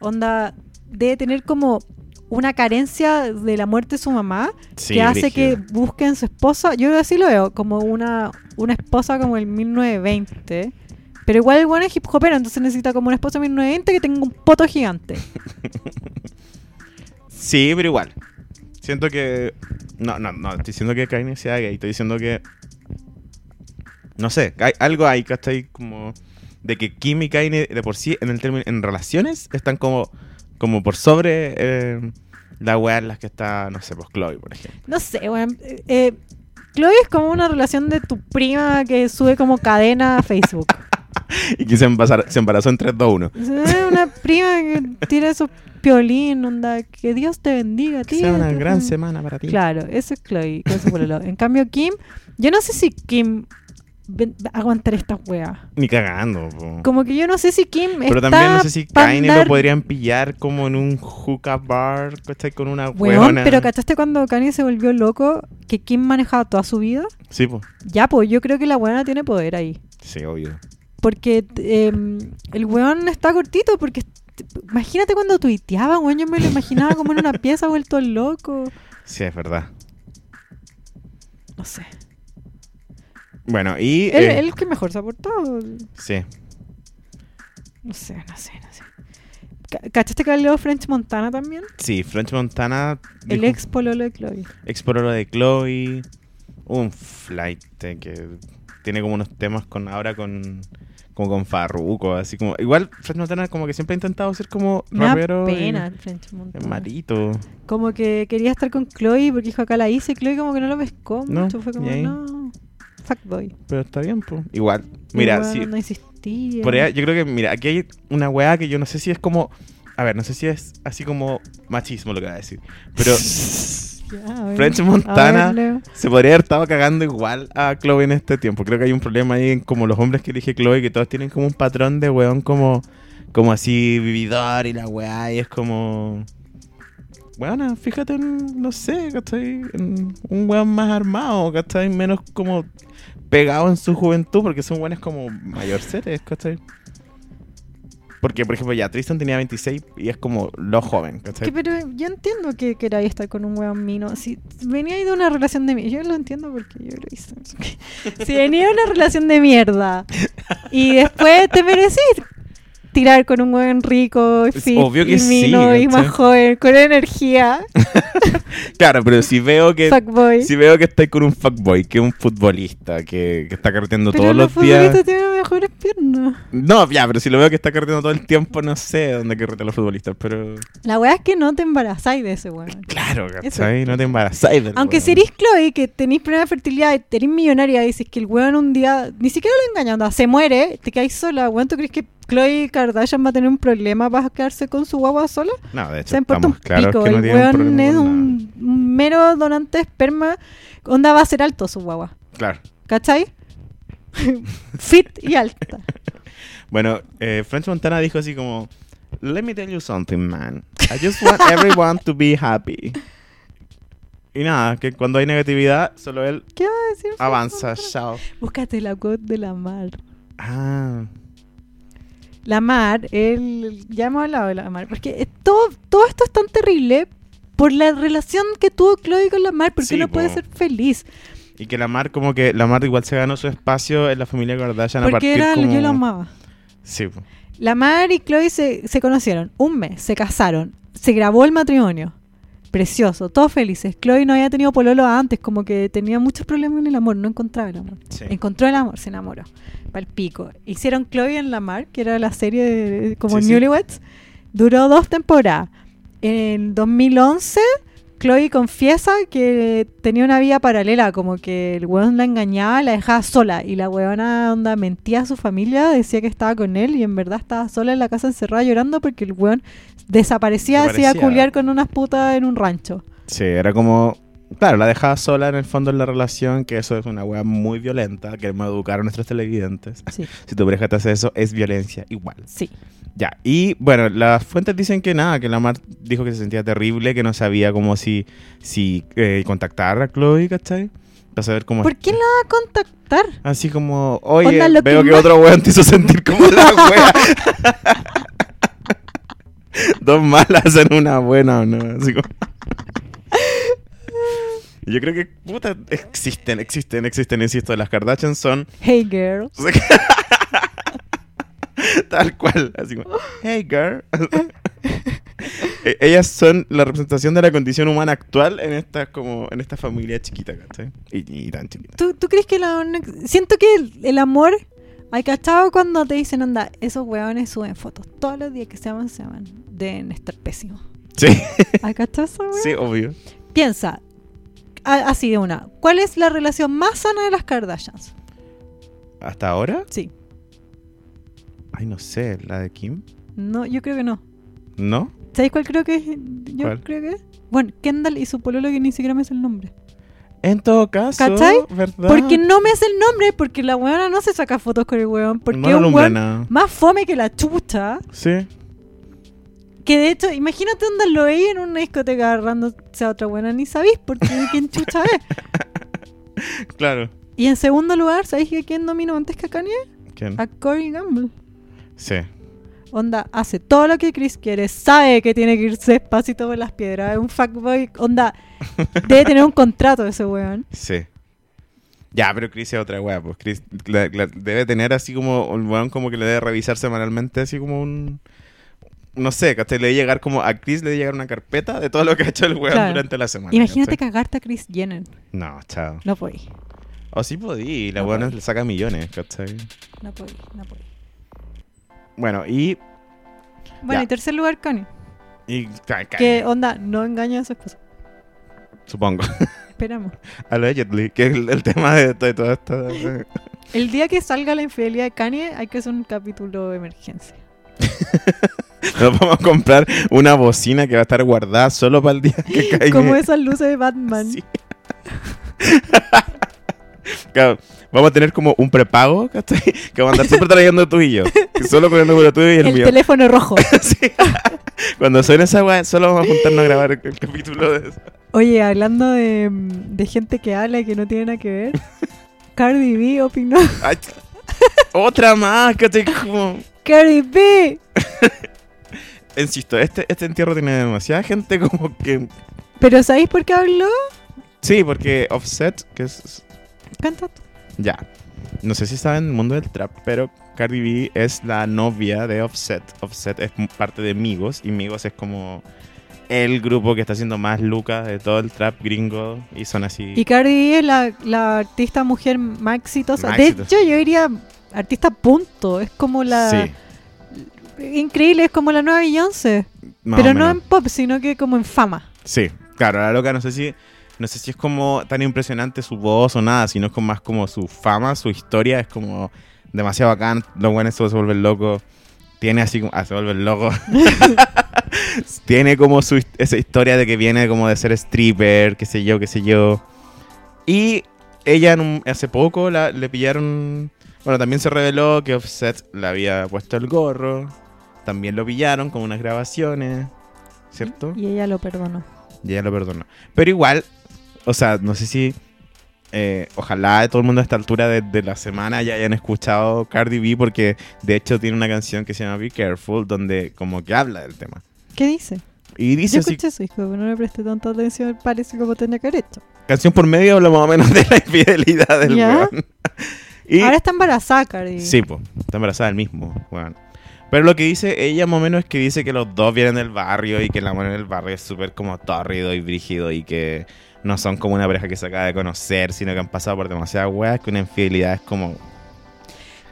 Onda, debe tener como una carencia de la muerte de su mamá Sí, que hace que busquen su esposa. Yo así lo veo, como una, una esposa como el 1920. Pero igual el huevón es hip hopero, entonces necesita como una esposa 1920 que tenga un poto gigante. <laughs> Sí, pero igual. Siento que. No, no, no, estoy diciendo que Kanye sea gay. Estoy diciendo que. No sé, hay algo ahí, ¿cachai? Como. De que Kim y Kanye, de por sí, en el término. En relaciones, están como. Como por sobre. Eh, la weá en las que está, no sé, pues Chloe, por ejemplo. No sé, weón. Eh, Chloe es como una relación de tu prima que sube como cadena a Facebook. <laughs> Y que se, embazar- se embarazó en 3, 2, 1. Es una prima que tira esos piolín, onda, que Dios te bendiga, Que tío. sea una gran semana para ti. Claro, eso es Chloe, pololo. En cambio, Kim, yo no sé si Kim aguantar esta wea. Ni cagando, po. Como que yo no sé si Kim Pero está también no sé si Kanye andar- lo podrían pillar como en un hookah bar, ¿cachai? Con una Weón, pero ¿cachaste cuando Kanye se volvió loco que Kim manejaba toda su vida? Sí, pues. Ya, pues yo creo que la weona tiene poder ahí. Sí, obvio. Porque eh, el weón está cortito, porque imagínate cuando tuiteaba, weón, yo me lo imaginaba como en una <laughs> pieza vuelto loco. Sí, es verdad. No sé. Bueno, y... Él, eh, él que mejor se ha portado. Sí. No sé, no sé, no sé. Ca- ¿Cachaste que habló French Montana también? Sí, French Montana... El ex pololo de Chloe. ex pololo de Chloe. Un flight eh, que tiene como unos temas con ahora con... Como con Farruko, así como... Igual French Montana como que siempre ha intentado ser como da rapero. y- pena el French Es Montana. marito. Como que quería estar con Chloe porque dijo acá la hice. Chloe como que no lo pescó No, mucho. Fue como, y no. Fuckboy. Pero está bien, pues. Igual. Mira, sí. No insistía. Por allá, yo creo que, mira, aquí hay una weá que yo no sé si es como. A ver, no sé si es así como machismo lo que va a decir. Pero. <laughs> Ya. French Montana ver, se podría haber estado cagando igual a Chloe en este tiempo. Creo que hay un problema ahí en como los hombres que elige Chloe, que todos tienen como un patrón de weón como, como así vividor y la weá, y es como... Bueno, fíjate en, no sé, ¿cachai? En un weón más armado, ¿cachai? Menos como pegado en su juventud, porque son weones como mayorcetes, ¿cachai? Porque, por ejemplo, ya Tristan tenía 26 y es como lo joven, ¿cachai? Que, pero yo entiendo que queráis estar con un weón mino. Si venía de una relación de mierda, yo lo entiendo porque yo lo hice. <laughs> si venía de una relación de mierda y después te merecís tirar con un weón rico y Es fit obvio que y sí, mino y más joven, con energía, <laughs> Claro, pero si veo que... fuckboy. Si veo que estáis con un fuckboy, que es un futbolista, que, que está carreteando pero todos los los días. tienen mejores piernas. No, ya, pero si lo veo que está carreteando todo el tiempo, no sé dónde carretean los futbolistas, pero. La weá es que no te embarazáis de ese weón. Claro, ¿cachai? No te embarazáis del Aunque si eres Chloe, que tenéis problema de fertilidad y tenéis millonaria, y dices que el weón un día ni siquiera lo engañando, se muere, te quedáis sola, weón, ¿tú crees que Chloe Kardashian va a tener un problema para quedarse con su guagua sola? No, de hecho, Se importa un claros pico, que no el weón es un, un mero donante de esperma, onda va a ser alto su guagua. Claro. ¿cachai? <laughs> Fit y alta. <laughs> Bueno, eh, French Montana dijo así como: Let me tell you something, man. I just want <laughs> everyone to be happy. Y nada, que cuando hay negatividad, solo él ¿Qué va a decir? avanza. Chao. Búscate la quote de la mar. Ah, La Mar, él, ya hemos hablado de la Mar, porque todo, todo esto es tan terrible por la relación que tuvo Chloe con la Mar, porque Sí, no puede ser feliz. y que la Mar, como que la Mar igual se ganó su espacio en la familia Kardashian a Porque partir era, como... yo la amaba. Sí, po. La Mar y Chloe se, se conocieron un mes, se casaron, se grabó el matrimonio. Precioso, todos felices. Chloe no había tenido pololo antes, como que tenía muchos problemas en el amor, no encontraba el amor. Sí. Encontró el amor, se enamoró. Pal pico. Hicieron Chloe en la Mar, que era la serie de- como Sí, sí. Newlyweds. Duró dos temporadas. En 2011, Chloe confiesa que tenía una vida paralela, como que el weón la engañaba, la dejaba sola. Y la weona onda mentía a su familia, decía que estaba con él y en verdad estaba sola en la casa encerrada llorando porque el weón desaparecía, se iba a Desaparecía. culiar con unas putas en un rancho. Sí, era como. Claro, la dejaba sola en el fondo en la relación, que eso es una weá muy violenta. Queremos educar a nuestros televidentes. Sí, Si tu pareja te hace eso, es violencia igual. sí. Ya, y bueno, las fuentes dicen que nada, que la Mar dijo que se sentía terrible, que no sabía cómo si, si eh, contactar a Chloe, ¿cachai? Para saber cómo. ¿Por qué la va a contactar? Así como, oye, Onda, veo que que, otro weón te hizo sentir como la <laughs> wea. Dos malas hacen una buena, ¿o no? Así como... Yo creo que, puta, existen, existen, existen, insisto, las Kardashian son Hey girl. <laughs> <laughs> tal cual, así como, hey girl. <laughs> E- Ellas son la representación de la condición humana actual en esta, como, en esta familia chiquita, ¿cachai? Y, y tan chiquita. ¿Tú, tú crees que la Siento que el, el amor... Hay cachado cuando te dicen, anda, esos weones suben fotos todos los días que se aman, se aman. Deben estar pésimos. Sí, <laughs> ¿Hay cachado eso, weón? sí, obvio. Piensa, así de una. ¿Cuál es la relación más sana de las Kardashians? ¿Hasta ahora? Sí. Ay, no sé, ¿la de Kim? No, yo creo que no. ¿No? ¿Sabéis cuál creo que es? Yo ¿Cuál? creo que es. Bueno, Kendall y su pololo que ni siquiera me sé el nombre. En todo caso, ¿Cachai? ¿verdad? Porque no me sé el nombre, porque la weona no se saca fotos con el weón. Porque no es lo un alumbra weón nada. más fome que la chucha. Sí. Que de hecho, imagínate dónde lo veis en una discoteca agarrándose a otra buena, ni sabéis porque quién chucha es. <laughs> Claro. Y en segundo lugar, ¿sabéis que quién dominó antes que a Kanye? ¿Quién? A Corey Gamble. Sí. Onda, hace todo lo que Chris quiere, sabe que tiene que irse despacito por las piedras, es un fuckboy, onda, <laughs> debe tener un contrato ese weón. Sí. Ya, pero Chris es otra wea, pues Chris la- la- debe tener así como un weón como que le debe revisar semanalmente, así como un. No sé, ¿cachai? Le debe llegar como. A Chris le debe llegar una carpeta de todo lo que ha hecho el weón Claro. durante la semana. Imagínate ¿cachai? cagarte a Chris Jenner. No, chao. No podí, O sí podí, la No podí. le saca millones, ¿cachai? no podí, no podí. Bueno, y. Bueno, Ya. y tercer lugar, Kanye. y Que onda, no engaña a su esposa. Supongo. <laughs> Esperamos. Allegedly, que es el, el tema de, de toda esta. <laughs> El día que salga la infidelidad de Kanye, hay que hacer un capítulo de emergencia. <laughs> Nos vamos a comprar una bocina que va a estar guardada solo para el día que caiga. Como esas luces de Batman. Sí. Claro, vamos a tener como un prepago, ¿cachai? <laughs> Que vamos a andar siempre trayendo tú y yo. <laughs> Solo con el número tuyo y el, El mío. teléfono rojo. <laughs> Sí. Cuando suene esa weá, solo vamos a juntarnos a grabar el, el capítulo de eso. Oye, hablando de, de gente que habla y que no tiene nada que ver, Cardi B opinó. Ay, otra más, ¿cachai? Como... Cardi B. Insisto, este, este entierro tiene demasiada gente como que... Pero ¿sabéis por qué habló? Sí, porque Offset, que es... Canta tú. Ya. No sé si saben el mundo del trap, pero Cardi B es la novia de Offset. Offset es parte de Migos y Migos es como el grupo que está haciendo más lucas de todo el trap gringo y son así. Y Cardi B es la, la artista mujer más exitosa. Más de exitosa. hecho, yo diría artista punto. Es como la... Sí, Increíble, es como la nueva Beyoncé. más Pero no en pop, sino que como en fama. Sí, claro, la loca no sé si no sé si es como tan impresionante su voz o nada, sino es como más como su fama, su historia es como demasiado bacán, los buenos se vuelven locos. Tiene así como ah, se vuelven locos. <laughs> Tiene como su esa historia de que viene como de ser stripper, qué sé yo, qué sé yo. Y ella en un- hace poco la- le pillaron, bueno, también se reveló que Offset le había puesto el gorro. También lo pillaron con unas grabaciones, ¿cierto? Y ella lo perdonó. Y ella lo perdonó. Pero igual, o sea, no sé si. eh, ojalá todo el mundo a esta altura de, de la semana ya hayan escuchado Cardi B, porque de hecho tiene una canción que se llama Be Careful, donde como que habla del tema. ¿Qué dice? Y dice Yo así: escuché su hijo, pero no le presté tanta atención. Parece como tenía que haber hecho. canción por medio habla más o menos de la infidelidad del Ya. weón. <laughs> y, Ahora está embarazada, Cardi. Sí, pues, está embarazada del mismo, weón. Pero lo que dice ella más o menos es que dice que los dos vienen del barrio y que el amor en el barrio es súper como tórrido y brígido y que no son como una pareja que se acaba de conocer, sino que han pasado por demasiadas weas, que una infidelidad es como...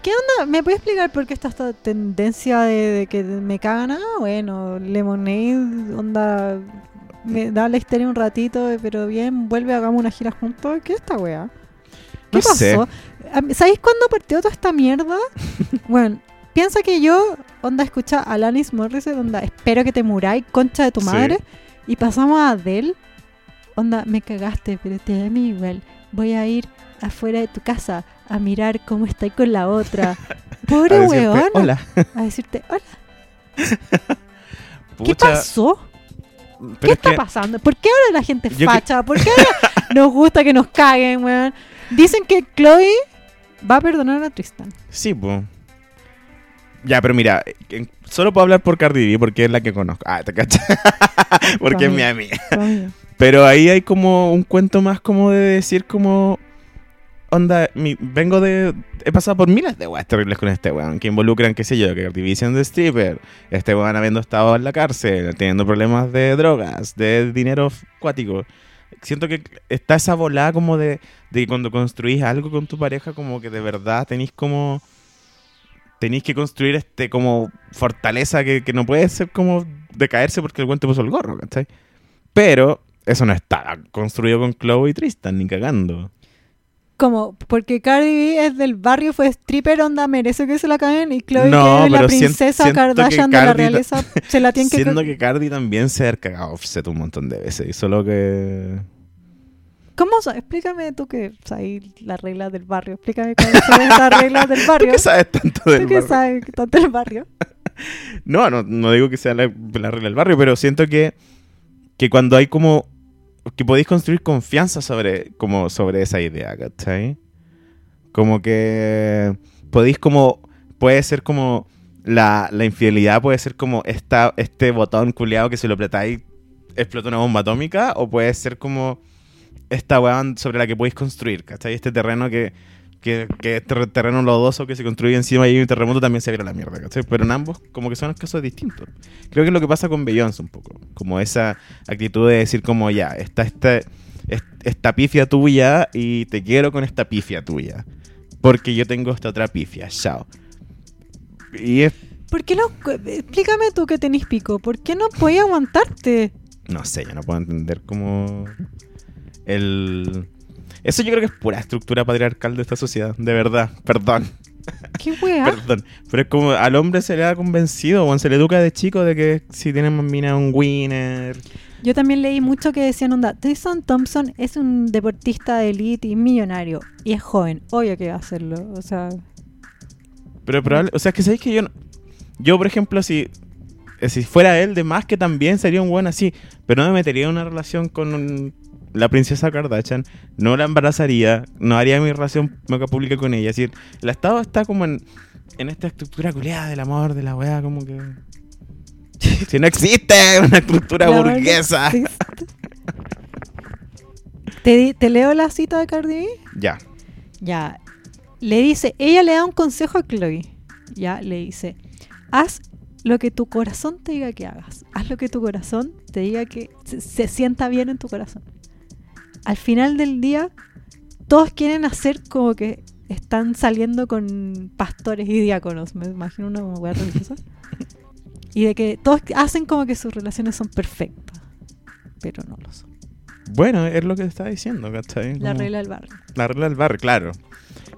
onda? ¿Me puedes explicar por qué está esta tendencia de, de que me cagan? Ah, bueno, Lemonade, onda, me da la histeria un ratito, pero bien, vuelve, hagamos una gira juntos. ¿Qué es esta wea? ¿Qué No sé. pasó? A mí- ¿Sabéis cuándo partió toda esta mierda? <laughs> bueno, piensa que yo, onda, escucha a Alanis Morissette, onda, espero que te muráis, concha de tu Sí. madre. Y pasamos a Adele, onda, me cagaste, pero te da mí igual. Voy a ir afuera de tu casa a mirar cómo estáis con la otra. <laughs> Pobre. Hola. A decirte, hola, <laughs> ¿qué pasó? pero ¿Qué es está que- pasando? ¿Por qué ahora la gente es Yo que- facha? ¿Por qué ahora <laughs> nos gusta que nos caguen, weón? Dicen que Chloe va a perdonar a Tristan. Sí, pues. Ya, pero mira, solo puedo hablar por Cardi B porque es la que conozco. Ah, te cachas. porque es mi amiga. Pero ahí hay como un cuento más como de decir como... Onda, vengo de... He pasado por miles de weas terribles con este weón, que involucran, qué sé yo, que B siendo stripper, este weón habiendo estado en la cárcel, teniendo problemas de drogas, de dinero cuático. Siento que está esa volada como de, de cuando construís algo con tu pareja, como que de verdad tenéis como... Tenéis que construir este como fortaleza que, que no puede ser como decaerse porque el weón te puso el gorro, ¿cachai? Pero eso no está construido con Chloe y Tristan, ni cagando. Como, porque Cardi B es del barrio, fue stripper, onda, merece que se la caguen. Y Chloe, No, que es la princesa siento Kardashian de la realeza, se la tiene que Siendo que Cardi también se ha cagado offset un montón de veces. Solo que. ¿Cómo? Explícame tú que sabes las reglas del barrio. Explícame cuáles son las reglas del <laughs> ¿Tú barrio. qué sabes tanto del ¿Tú qué barrio? sabes tanto del barrio? <laughs> No, no, no digo que sea la, la regla del barrio, pero siento que, que cuando hay como. Que podéis construir confianza sobre, como sobre esa idea, ¿cachai? Como que podéis como. puede ser como. La, la infidelidad puede ser como esta, este botón culiado que si lo apretáis explota una bomba atómica, o puede ser como esta weá sobre la que podéis construir, ¿cachai? Este terreno que, que, que este terreno lodoso que se construye encima y hay un terremoto también se viene a la mierda, ¿cachai? Pero en ambos como que son casos distintos. Creo que es lo que pasa con Beyoncé un poco, como esa actitud de decir como ya, está esta, es- esta pifia tuya y te quiero con esta pifia tuya, porque yo tengo esta otra pifia, chao. Y es, ¿Por qué no? Explícame tú que tenés pico. ¿Por qué no podías aguantarte? no sé, yo no puedo entender como el... Eso yo creo que es pura estructura patriarcal de esta sociedad, de verdad, perdón. ¿Qué weá? <laughs> Perdón, pero es como al hombre se le ha convencido, o se le educa de chico de que si tiene más mina un winner. Yo también leí mucho que decían, onda, Tristan Thompson es un deportista de elite y millonario. Y es joven, obvio que va a hacerlo. O sea, Pero probable, o sea, es que sabéis que yo no- Yo, por ejemplo, si, eh, si fuera él, de más que también sería un buen así, pero no me metería en una relación con un- la princesa Kardashian, no la embarazaría, no haría mi relación pública con ella. Es decir, el Estado está como en, en esta estructura culiada del amor, de la weá, como que. <laughs> Si no existe una estructura la burguesa. ¿Te, ¿Te leo la cita de Cardi B? Ya. Ya. Le dice, ella le da un consejo a Chloe. Ya, le dice, haz lo que tu corazón te diga que hagas. Haz lo que tu corazón te diga que se, se sienta bien en tu corazón. Al final del día, todos quieren hacer como que están saliendo con pastores y diáconos. Me imagino una hueá religiosa. Y de que todos hacen como que sus relaciones son perfectas. Pero no lo son. Bueno, es lo que te estaba diciendo, ¿cachai? La Como- regla del barrio. La regla del barrio, claro.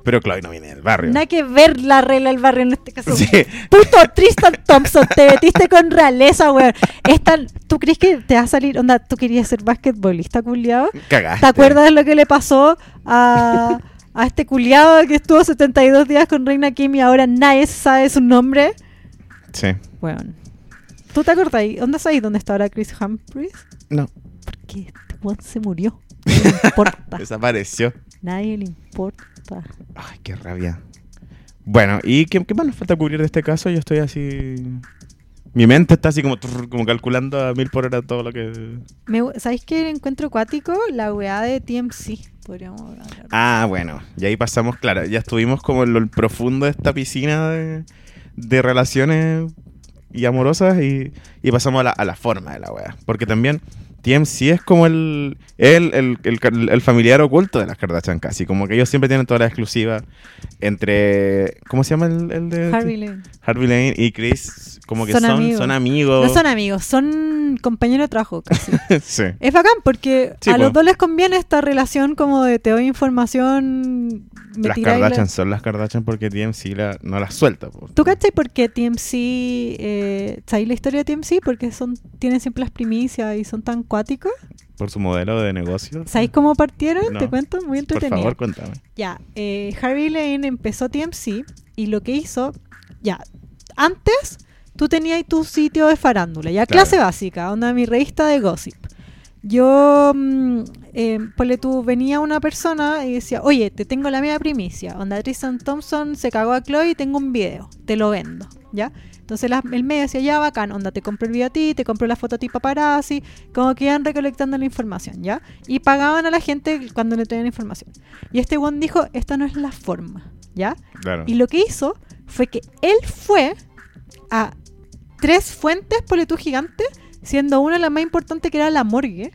Pero Chloe no viene del barrio. Nada que ver la regla del barrio en este caso. Sí. Puto Tristan Thompson, te metiste con realeza, weón. ¿Tú crees que te va a salir? Onda, ¿tú querías ser basquetbolista, culiado? Cagaste. ¿Te acuerdas de lo que le pasó a, a este culiado que estuvo 72 días con Reina Kim y ahora nadie sabe su nombre? Sí. Weón. ¿Tú te acordás? ¿Dónde sabes dónde está ahora Chris Humphries? No. Porque este weón se murió. No le importa. <laughs> Desapareció. Nadie le importa. Ay, qué rabia. Bueno, ¿y qué, qué más nos falta cubrir de este caso? Yo estoy así... Mi mente está así como, como calculando a mil por hora todo lo que... Me, ¿Sabéis qué encuentro acuático? La weá de TMC. Podríamos hablar. Ah, bueno. Y ahí pasamos, claro, ya estuvimos como en lo profundo de esta piscina de, de relaciones y amorosas y, y pasamos a la, a la forma de la wea. Porque también TMC es como el, el, el, el- el familiar oculto de las Kardashian casi. Como que ellos siempre tienen toda la exclusiva entre... ¿Cómo se llama el, de...? Harvey Lane. Harvey Lane y Chris. Como que Son son, amigos. son amigos. No son amigos, son compañeros de trabajo casi. <laughs> sí. es bacán porque Sí, a los dos les conviene esta relación como de te doy información. Me Las la- Kardashian son las Kardashian porque TMC la, no las suelta. po. ¿Tú cachai por qué TMC, eh, ¿sabéis la historia de TMC? Porque son, tienen siempre las primicias y son tan Por su modelo de negocio. ¿Sabéis cómo partieron? No. Te cuento, muy Por entretenido. favor, cuéntame. Ya, eh, Harvey Lane empezó TMC y lo que hizo, ya, antes tú tenías tu sitio de farándula, ya Claro. clase básica, onda mi revista de gossip. Yo, mm, eh, ponle tú, venía una persona y decía, oye, te tengo la media primicia, onda Tristan Thompson se cagó a Chloe y tengo un video, te lo vendo, ¿ya? Entonces la- el medio decía, ya bacán, onda, te compro el video a ti, te compro la foto a ti paparazzi, como que iban recolectando la información, ¿ya? Y pagaban a la gente cuando le traían información. Y este one dijo, esta no es la forma, ¿ya? Claro. Y lo que hizo fue que él fue a tres fuentes, ponle tú gigante, siendo una la más importante que era la morgue.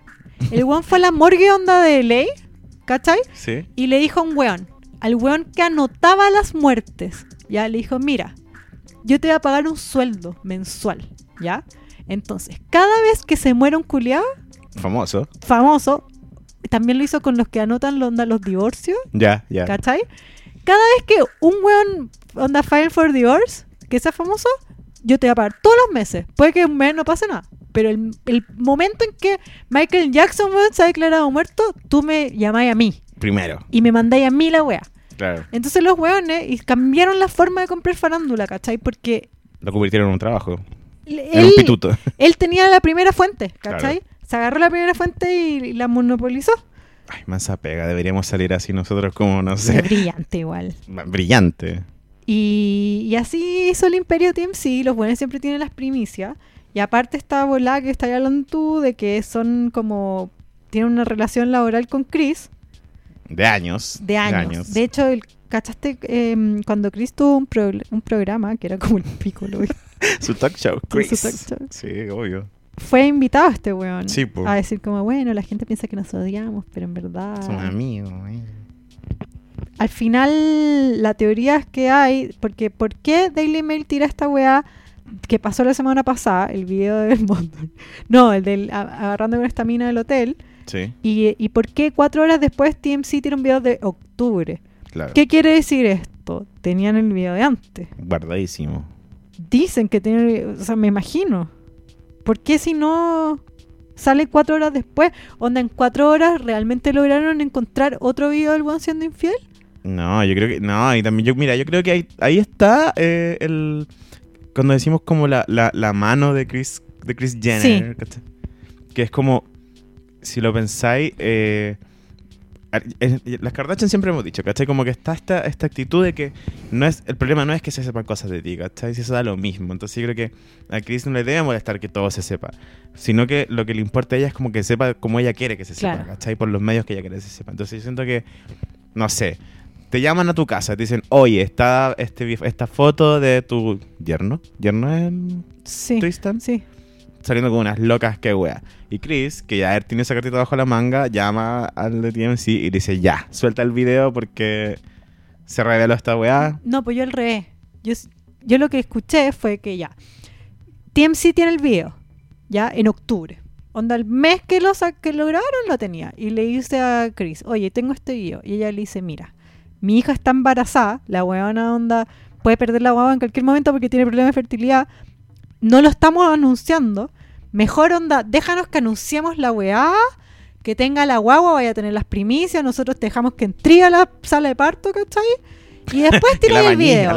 El weón fue a la morgue onda de ley, ¿cachai? Sí. Y le dijo a un weón, al weón que anotaba las muertes, ya le dijo, mira, yo te voy a pagar un sueldo mensual, ¿ya? Entonces, cada vez que se muere un culiado Famoso. famoso, también lo hizo con los que anotan onda, los divorcios, Ya, ya. ¿cachai? Cada vez que un weón onda file for divorce, que sea famoso, yo te voy a pagar todos los meses. Puede que un mes no pase nada. Pero el, el momento en que Michael Jackson weón, se ha declarado muerto, tú me llamáis a mí. Primero. Y me mandáis a mí la wea. Claro. Entonces los weones y cambiaron la forma de comprar farándula, ¿cachai? Porque Lo convirtieron en un trabajo. él, En un pituto. <laughs> él tenía la primera fuente, ¿cachai? Claro. Se agarró la primera fuente y, la monopolizó. Ay, mansa pega. Deberíamos salir así nosotros como, no Es sé. brillante igual. Brillante. Y, y así hizo el Imperio TMC. Los buenos siempre tienen las primicias. Y aparte esta bola que estás hablando tú de que son como. Tienen una relación laboral con Chris De años. de años. De hecho, el, ¿cachaste? Em, cuando Chris tuvo un, pro- un programa que era como el pico, <laughs> Su talk show. <laughs> Su Chris. talk show. Sí, obvio. fue invitado este weón Sí, po. a decir como, bueno, la gente piensa que nos odiamos, pero en verdad... Somos amigos. eh. Al final, la teoría es que hay, porque ¿por qué Daily Mail tira esta weá que pasó la semana pasada, el video del <laughs> mundo? No, el del agarrando con esta mina del hotel. Sí, Y, y por qué cuatro horas después TMC tira un video de octubre? claro. ¿Qué quiere decir esto? tenían el video de antes. Guardadísimo. Dicen que tienen, o sea, me imagino. ¿Por qué si no sale cuatro horas después? Onda, en cuatro horas realmente lograron encontrar otro video del weón siendo infiel. No, yo creo que. No, y también yo. Mira, yo creo que ahí, ahí está eh, el. Cuando decimos como la, la, la mano de Chris, de Chris Jenner. Que es como. Si lo pensáis. Eh, las Kardashian siempre hemos dicho, ¿cachai? Como que está esta, esta actitud de que no es el problema no es que se sepan cosas de ti, ¿cachai? Si eso da lo mismo. Entonces yo creo que a Chris no le debe molestar que todo se sepa, sino que lo que le importa a ella es como que sepa como ella quiere que se sepa, Claro. ¿cachai? Por los medios que ella quiere que se sepa. Entonces yo siento que, no sé, te llaman a tu casa, te dicen, oye, está este, esta foto de tu yerno, yerno en Sí. Tristan, Sí. Saliendo con unas locas que wea. Y Chris, que ya él tiene esa cartita bajo la manga, llama al de TMC y dice, ya, suelta el video porque se reveló esta weá. No, pues yo al revés. Yo, yo lo que escuché fue que ya. TMC tiene el video, ya, en octubre. Onda, el mes que lo, que lo grabaron lo tenía. Y le dice a Chris, oye, tengo este video. Y ella le dice, mira, mi hija está embarazada, la huevona onda puede perder la guagua en cualquier momento porque tiene problemas de fertilidad. No lo estamos anunciando. Mejor onda, déjanos que anunciemos la weá, que tenga la guagua, vaya a tener las primicias, nosotros te dejamos que entre a la sala de parto, ¿cachai? Y después <laughs> tiráis el video.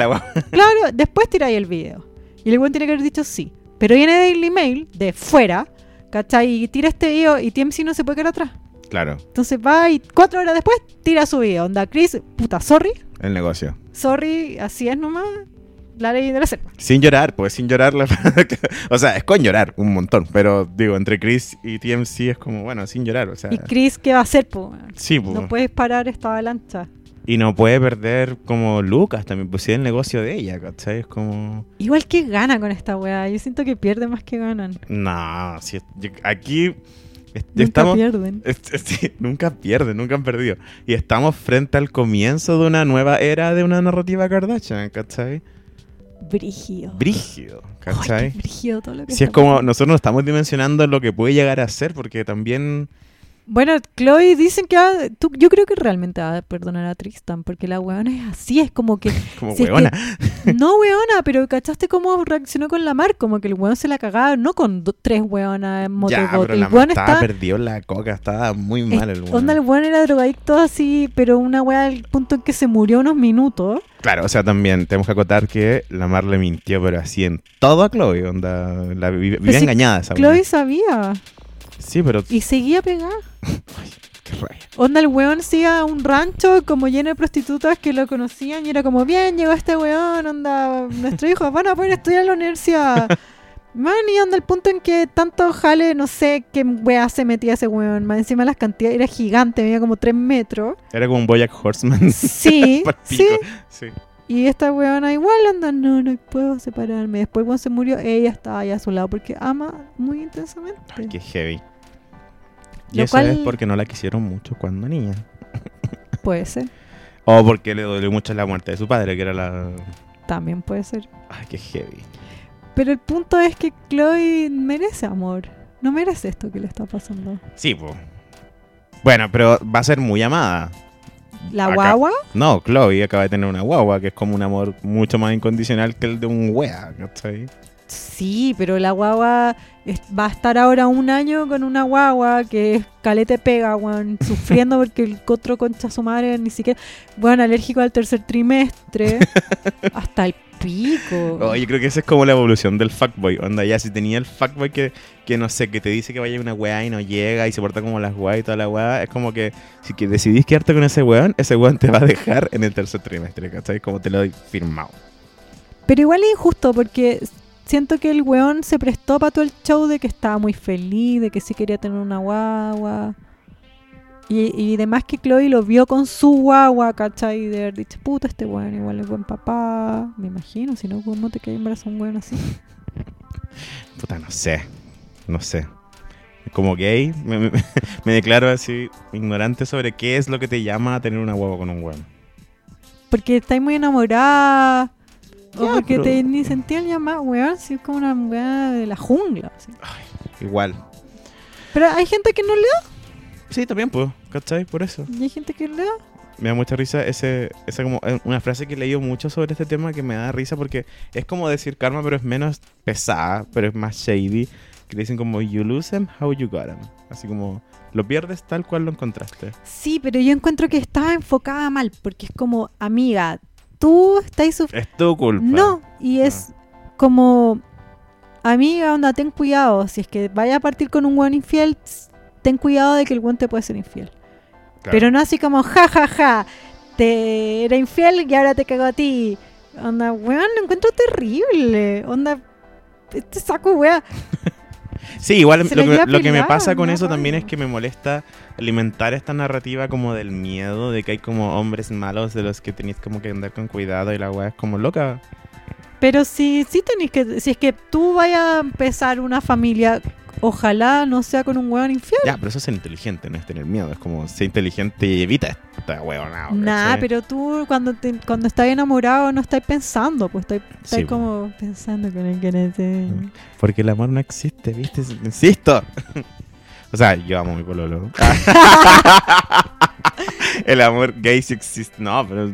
Claro, después tiráis el video. Y el buen tiene que haber dicho sí. Pero viene Daily Mail de fuera, ¿cachai? Y tira este video y TMC no se puede quedar atrás. Claro, Entonces va y cuatro horas después tira su video. Onda, Chris, puta, sorry. el negocio. Sorry, así es nomás. La ley de la selva. Sin llorar, pues sin llorar. la- <laughs> o sea, es con llorar un montón, pero digo, entre Chris y TMC es como, bueno, sin llorar. O sea, Y Chris, ¿qué va a hacer, po? sí, pues. No puedes parar esta avalancha. Y no puede perder como Lucas también, pues si el negocio de ella, ¿cachai? Es como... Igual que gana con esta weá. Yo siento que pierde más que ganan. No, si aquí Nunca estamos... pierden. sí, nunca pierden, nunca han perdido. Y estamos frente al comienzo de una nueva era de una narrativa Kardashian, ¿cachai? Brígido. Brígido, ¿cachai? brígido todo lo que Si es como nosotros no estamos dimensionando lo que puede llegar a ser, porque también... Bueno, Chloe dicen que va- tú- yo creo que realmente va a perdonar a Tristan, porque la weona es así, es como que, <laughs> Como Si es que- <laughs> no weona, pero ¿cachaste cómo reaccionó con la mar? Como que el weón se la cagaba, no con do- tres weonas en pero el la weón estaba perdido la coca, estaba muy mal el es- weón. onda el weón era drogadicto así, pero una wea al punto en que se murió unos minutos. Claro, o sea, también tenemos que acotar que la Mar le mintió, pero así en todo a Chloe, onda, la vi- vivía si engañada esa Chloe buena. sabía Sí, pero y seguía pegada. qué raya. Onda, el weón se iba a un rancho como lleno de prostitutas que lo conocían y era como, bien, llegó este weón, onda, nuestros hijos van a poder estudiar en la universidad. <laughs> Man, y onda el punto en que tanto jale, no sé qué weá se metía ese weón. Más encima las cantidades, era gigante, medía como 3 metros. Era como un Boyack Horseman. <laughs> Sí, sí. Y esta weona igual anda, no, no puedo separarme. Después cuando se murió, ella estaba ahí a su lado porque ama muy intensamente. Ay, qué heavy. Y Lo eso cual- es porque no la quisieron mucho cuando niña. Puede ser, <laughs> O porque le dolió mucho la muerte de su padre, que era la... también puede ser. Ay, qué heavy. Pero el punto es que Chloe merece amor. No merece esto que le está pasando. Sí, pues. Bueno, pero va a ser muy amada. La Acá- guagua, No, Chloe acaba de tener una guagua, que es como un amor mucho más incondicional que el de un wea, ¿cachai? Sí, pero la guagua va a estar ahora un año con una guagua que es calete pega, weón, <laughs> sufriendo porque el otro concha su madre ni siquiera, bueno, alérgico al tercer trimestre, <laughs> hasta el pico. Oh, yo creo que esa es como la evolución del fuckboy. Onda, ya si tenía el fuckboy que, que no sé, que te dice que vaya una weá y no llega y se porta como las weas y toda la weá, es como que si que decidís quedarte con ese weón, ese weón te va a dejar en el tercer trimestre, ¿cachai? Como te lo doy firmado. Pero igual es injusto porque siento que el weón se prestó para todo el show de que estaba muy feliz, de que sí quería tener una guagua. Y, y demás que Chloe lo vio con su guagua, ¿cachai? Y de haber dicho, puta, este weón igual es buen papá. Me imagino, si no, ¿cómo te queda embarazado un weón así? <laughs> Puta, no sé. No sé. Como gay, me, me- <laughs> me declaro así ignorante sobre qué es lo que te llama a tener una huevo con un weón. Porque estáis muy enamorada. O Ya, porque pero- te ni sentía el llamado, weón, si es como una weá de la jungla. así. Igual. Pero hay gente que no le da, Sí, también, pues, ¿cachai? Por eso. y hay gente que le da. Me da mucha risa ese, esa como eh, una frase que he leído mucho sobre este tema que me da risa porque es como decir karma, pero es menos pesada, pero es más shady. Que le dicen como you lose them how you got them. Así como lo pierdes tal cual lo encontraste. Sí, pero yo encuentro que estaba enfocada mal, porque es como, amiga, tú estás sufriendo. Es tu culpa. No, y es como, amiga, onda, ten cuidado. Si es que vaya a partir con un buen infiel, ten cuidado de que el buen te puede ser infiel. Claro. Pero no así como, ja, ja, ja, te era infiel y ahora te cago a ti. Onda, weón, lo encuentro terrible. Onda, este saco, weón. <laughs> Sí, igual lo que, lleva lo que me pasa con eso también es que me molesta alimentar esta narrativa como del miedo, de que hay como hombres malos de los que tenéis como que andar con cuidado y la weá es como loca. Pero si, si tenéis que, si es que tú vayas a empezar una familia, ojalá no sea con un weón infiel. Ya, pero eso es ser inteligente, no es tener miedo. Es como ser inteligente y evita esta weona. Nah, pero tú cuando te, cuando estás enamorado no estás pensando, pues estás, estás Sí, po. como pensando con el que no te... Porque el amor no existe, ¿viste? Insisto. <laughs> o sea, yo amo a mi pololo. <laughs> el amor gay sí existe. No, pero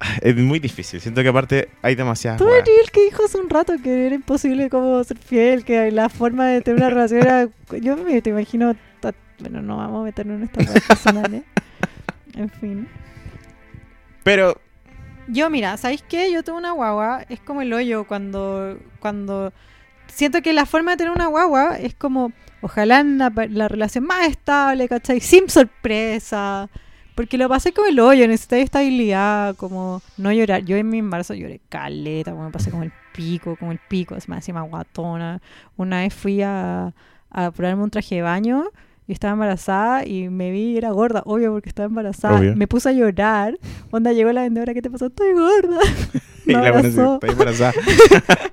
<laughs> es muy difícil. Siento que aparte hay demasiadas Tú eres el que dijo hace un rato que era imposible como ser fiel, que la forma de tener una <laughs> relación era... Yo me te imagino... Bueno, no vamos a meternos en estas cosas personales. En fin. Pero Yo, mira, ¿sabéis qué? Yo tengo una guagua, es como el hoyo cuando, cuando siento que la forma de tener una guagua es como, ojalá en la, la relación más estable, ¿cachai? Sin sorpresa. Porque lo pasé como el hoyo, necesité estabilidad, como no llorar. Yo en mi embarazo lloré caleta, como me pasé como el pico, como el pico, más encima guatona. Una vez fui a, a probarme un traje de baño y estaba embarazada y me vi y era gorda, obvio porque estaba embarazada. Obvio. Me puse a llorar. Onda llegó la vendedora, ¿qué te pasó? Estoy gorda. <laughs> y la abrazó. está embarazada.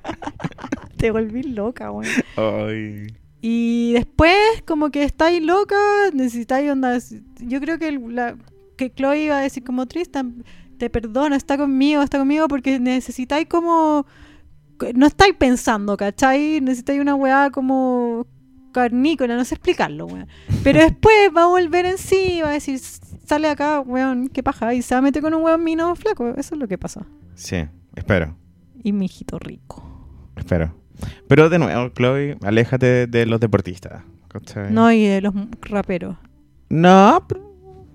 <laughs> Te volví loca, güey. Ay. Y después, como que estáis loca, necesitáis onda. Yo creo que, el- la, que Chloe iba a decir como Tristan, te perdono, está conmigo, está conmigo, porque necesitáis como. No estáis pensando, ¿cachai? Necesitáis una weá como carnícola, no sé explicarlo, weón. Pero <laughs> después va a volver en sí, va a decir, sale acá, weón, qué paja, y se va a meter con un weón mino flaco. Eso es lo que pasa. Sí, espero. Y mi hijito rico. Espero. Pero de nuevo, Chloe, aléjate de, de los deportistas. ¿cachai? No, y de los raperos. No, pero-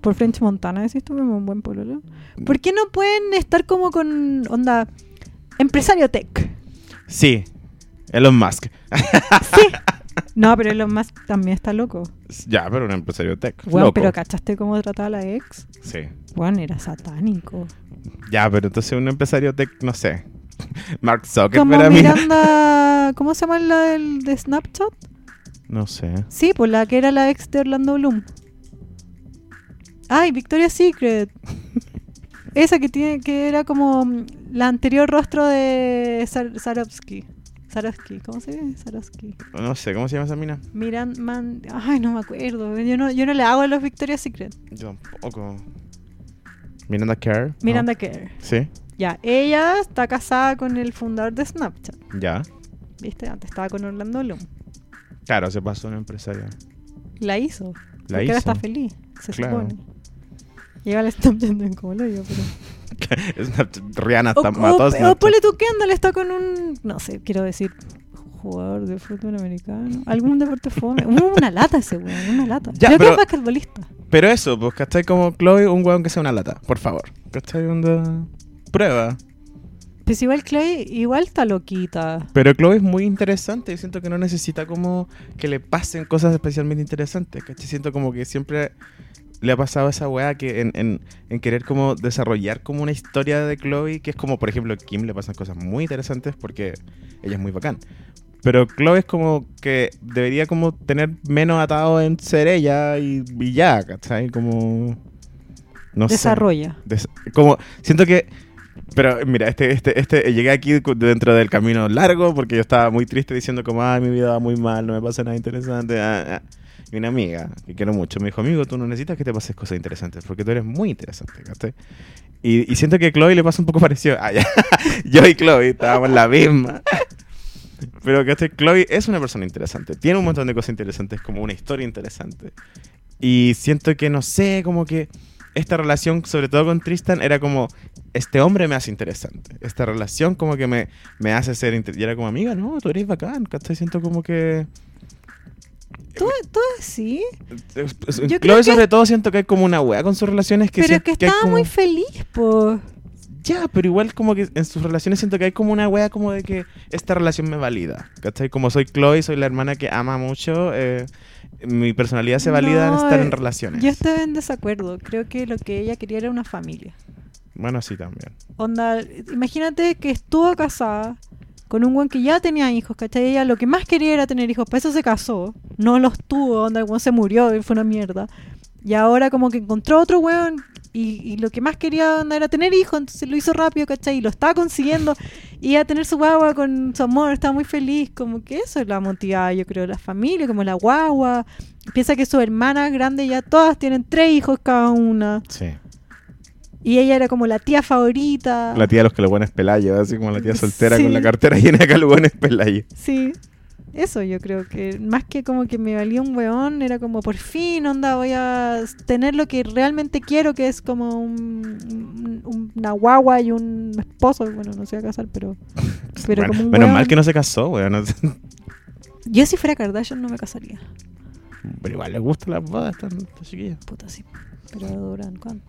Por French Montana, decís tú, como un buen pololo. ¿Por qué no pueden estar como con onda empresario tech? Sí. Elon Musk. Sí. <laughs> No, pero Elon Musk también está loco. Ya, pero un empresario tech. Bueno, loco. pero ¿cachaste cómo trataba a la ex? Sí. Juan era satánico. Ya, pero entonces un empresario tech, no sé. <laughs> Mark Como Zuckerberg mí. Miranda... ¿Cómo se llama la del, de Snapchat? No sé. Sí, pues la que era la ex de Orlando Bloom. Ay, Victoria's Secret. <laughs> Esa que tiene que era como mm, la anterior rostro de Sar Sarovsky. Sarovsky, ¿cómo se dice? Sarovsky. No sé, ¿cómo se llama esa mina? Miran, man, ay, no me acuerdo. Yo no, yo no le hago a los Victoria's Secret. Yo tampoco. Miranda Kerr. ¿no? Miranda Kerr. Sí, Ya, ella está casada con el fundador de Snapchat. ya. ¿Viste? Antes estaba con Orlando Bloom. Claro, se pasó un empresario. La hizo. La porque ahora hizo. está feliz, se Claro. supone. Llega el Snapchat en como lo digo, pero. <laughs> Rihanna hasta mató o, o ponle tú que está con un. No sé, quiero decir. Jugador de fútbol americano. Algún deporte fome. <laughs> Una lata ese weón, una lata. Ya, Creo que pero- es basquetbolista. Pero eso, pues, ¿cachai? Como Chloe, un weón que sea una lata, por favor. ¿Cachai? Onda... Prueba. Pues igual Clay, igual está loquita. Pero Chloe es muy interesante y siento que no necesita como que le pasen cosas especialmente interesantes, ¿cachai? Siento como que siempre le ha pasado esa weá que en, en, en querer como desarrollar como una historia de Chloe, que es como, por ejemplo, a Kim le pasan cosas muy interesantes porque ella es muy bacán. Pero Chloe es como que debería como tener menos atado en ser ella y, y ya, ¿cachai? Como... No sé. Desarrolla. Des- como siento que pero mira este este este llegué aquí dentro del camino largo porque yo estaba muy triste diciendo como ay mi vida va muy mal no me pasa nada interesante ah, ah". Y una amiga que quiero mucho me dijo amigo tú no necesitas que te pases cosas interesantes porque tú eres muy interesante ¿cachai? y, y siento que a Chloe le pasa un poco parecido ah, ya. <laughs> yo y Chloe estábamos la misma pero que Chloe es una persona interesante tiene un montón de cosas interesantes como una historia interesante y siento que no sé como que esta relación, sobre todo con Tristan, era como, este hombre me hace interesante. Esta relación como que me, me hace ser... inter- Y era como, amiga, no, tú eres bacán, ¿cachai? Siento como que... Todo, todo así. Yo que- sobre todo siento que hay como una wea con sus relaciones que pero sien- que estaba como- muy feliz, po. Ya, pero igual como que en sus relaciones siento que hay como una wea como de que esta relación me valida. ¿Cachai? Como soy Chloe, soy la hermana que ama mucho, eh, mi personalidad se valida en estar en relaciones. Yo estoy en desacuerdo. Creo que lo que ella quería era una familia. Bueno, sí también. Onda, imagínate que estuvo casada con un weón que ya tenía hijos, ¿cachai? Ella lo que más quería era tener hijos, por eso se casó. No los tuvo, onda, el se murió y fue una mierda. Y ahora como que encontró otro weón y, y lo que más quería onda, era tener hijos, entonces lo hizo rápido, ¿cachai? Y lo estaba consiguiendo. Y a tener su guagua con su amor, estaba muy feliz. Como que eso es la motivaba, yo creo, la familia, como la guagua. Piensa que sus hermanas grandes ya todas tienen tres hijos cada una. Sí. Y ella era como la tía favorita. La tía de los calugones Pelayo, así como la tía soltera Sí. con la cartera llena de calugones Pelayo. Sí, eso yo creo que más que como que me valía un weón, era como por fin, onda, voy a tener lo que realmente quiero, que es como un, un- una guagua y un esposo. Bueno, no se va a casar, pero, <laughs> pero Bueno, como un menos weón. mal que no se casó, weón. Yo si fuera Kardashian no me casaría. Pero igual le gusta la boda a esta, esta chiquilla. Puta, sí. Pero duran cuánto.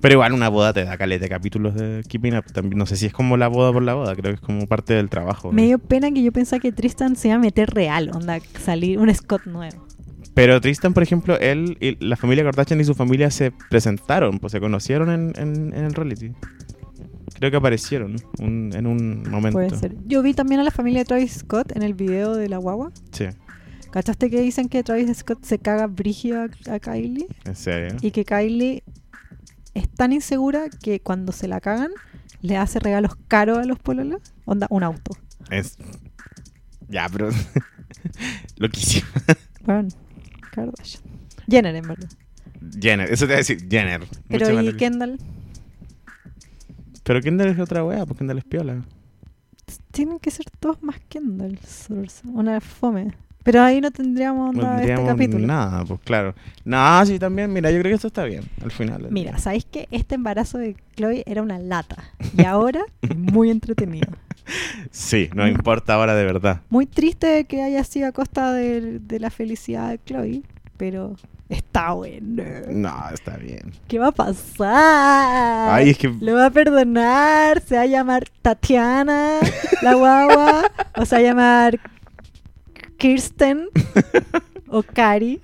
Pero igual una boda te da caleta de capítulos de Keeping Up. También, no sé si es como la boda por la boda, creo que es como parte del trabajo. Me dio pena que yo pensaba que Tristan se iba a meter real, onda, salir un Scott nuevo. Pero Tristan, por ejemplo, él y la familia Kardashian y su familia se presentaron, pues se conocieron en, en- en el reality. Creo que aparecieron un- en un momento. Puede ser. Yo vi también a la familia de Travis Scott en el video de la guagua. Sí, ¿Cachaste que dicen que Travis Scott se caga brígido a, a Kylie? en serio. Y que Kylie es tan insegura que cuando se la cagan le hace regalos caros a los pololos. Onda, un auto. Es... Ya, pero... <laughs> Loquísimo. Bueno, Kardashian. Jenner, en verdad. Jenner, eso te iba a decir, Jenner. Pero Mucho ¿y Kendall? Pero Kendall es otra wea, porque Kendall es piola. Tienen que ser todos más Kendall. Source. Una fome. Pero ahí no tendríamos No este tendríamos capítulo. nada, pues claro. No, sí, también, mira, yo creo que esto está bien, al final. Mira, día. ¿sabéis que este embarazo de Chloe era una lata? Y ahora muy entretenido. <laughs> Sí, no importa ahora de verdad. Muy triste que haya sido a costa de, de la felicidad de Chloe, pero está bueno. No, está bien. ¿Qué va a pasar? Ay, es que... Le va a perdonar, se va a llamar Tatiana, la guagua, <laughs> o se va a llamar Kirsten <laughs> o Cari.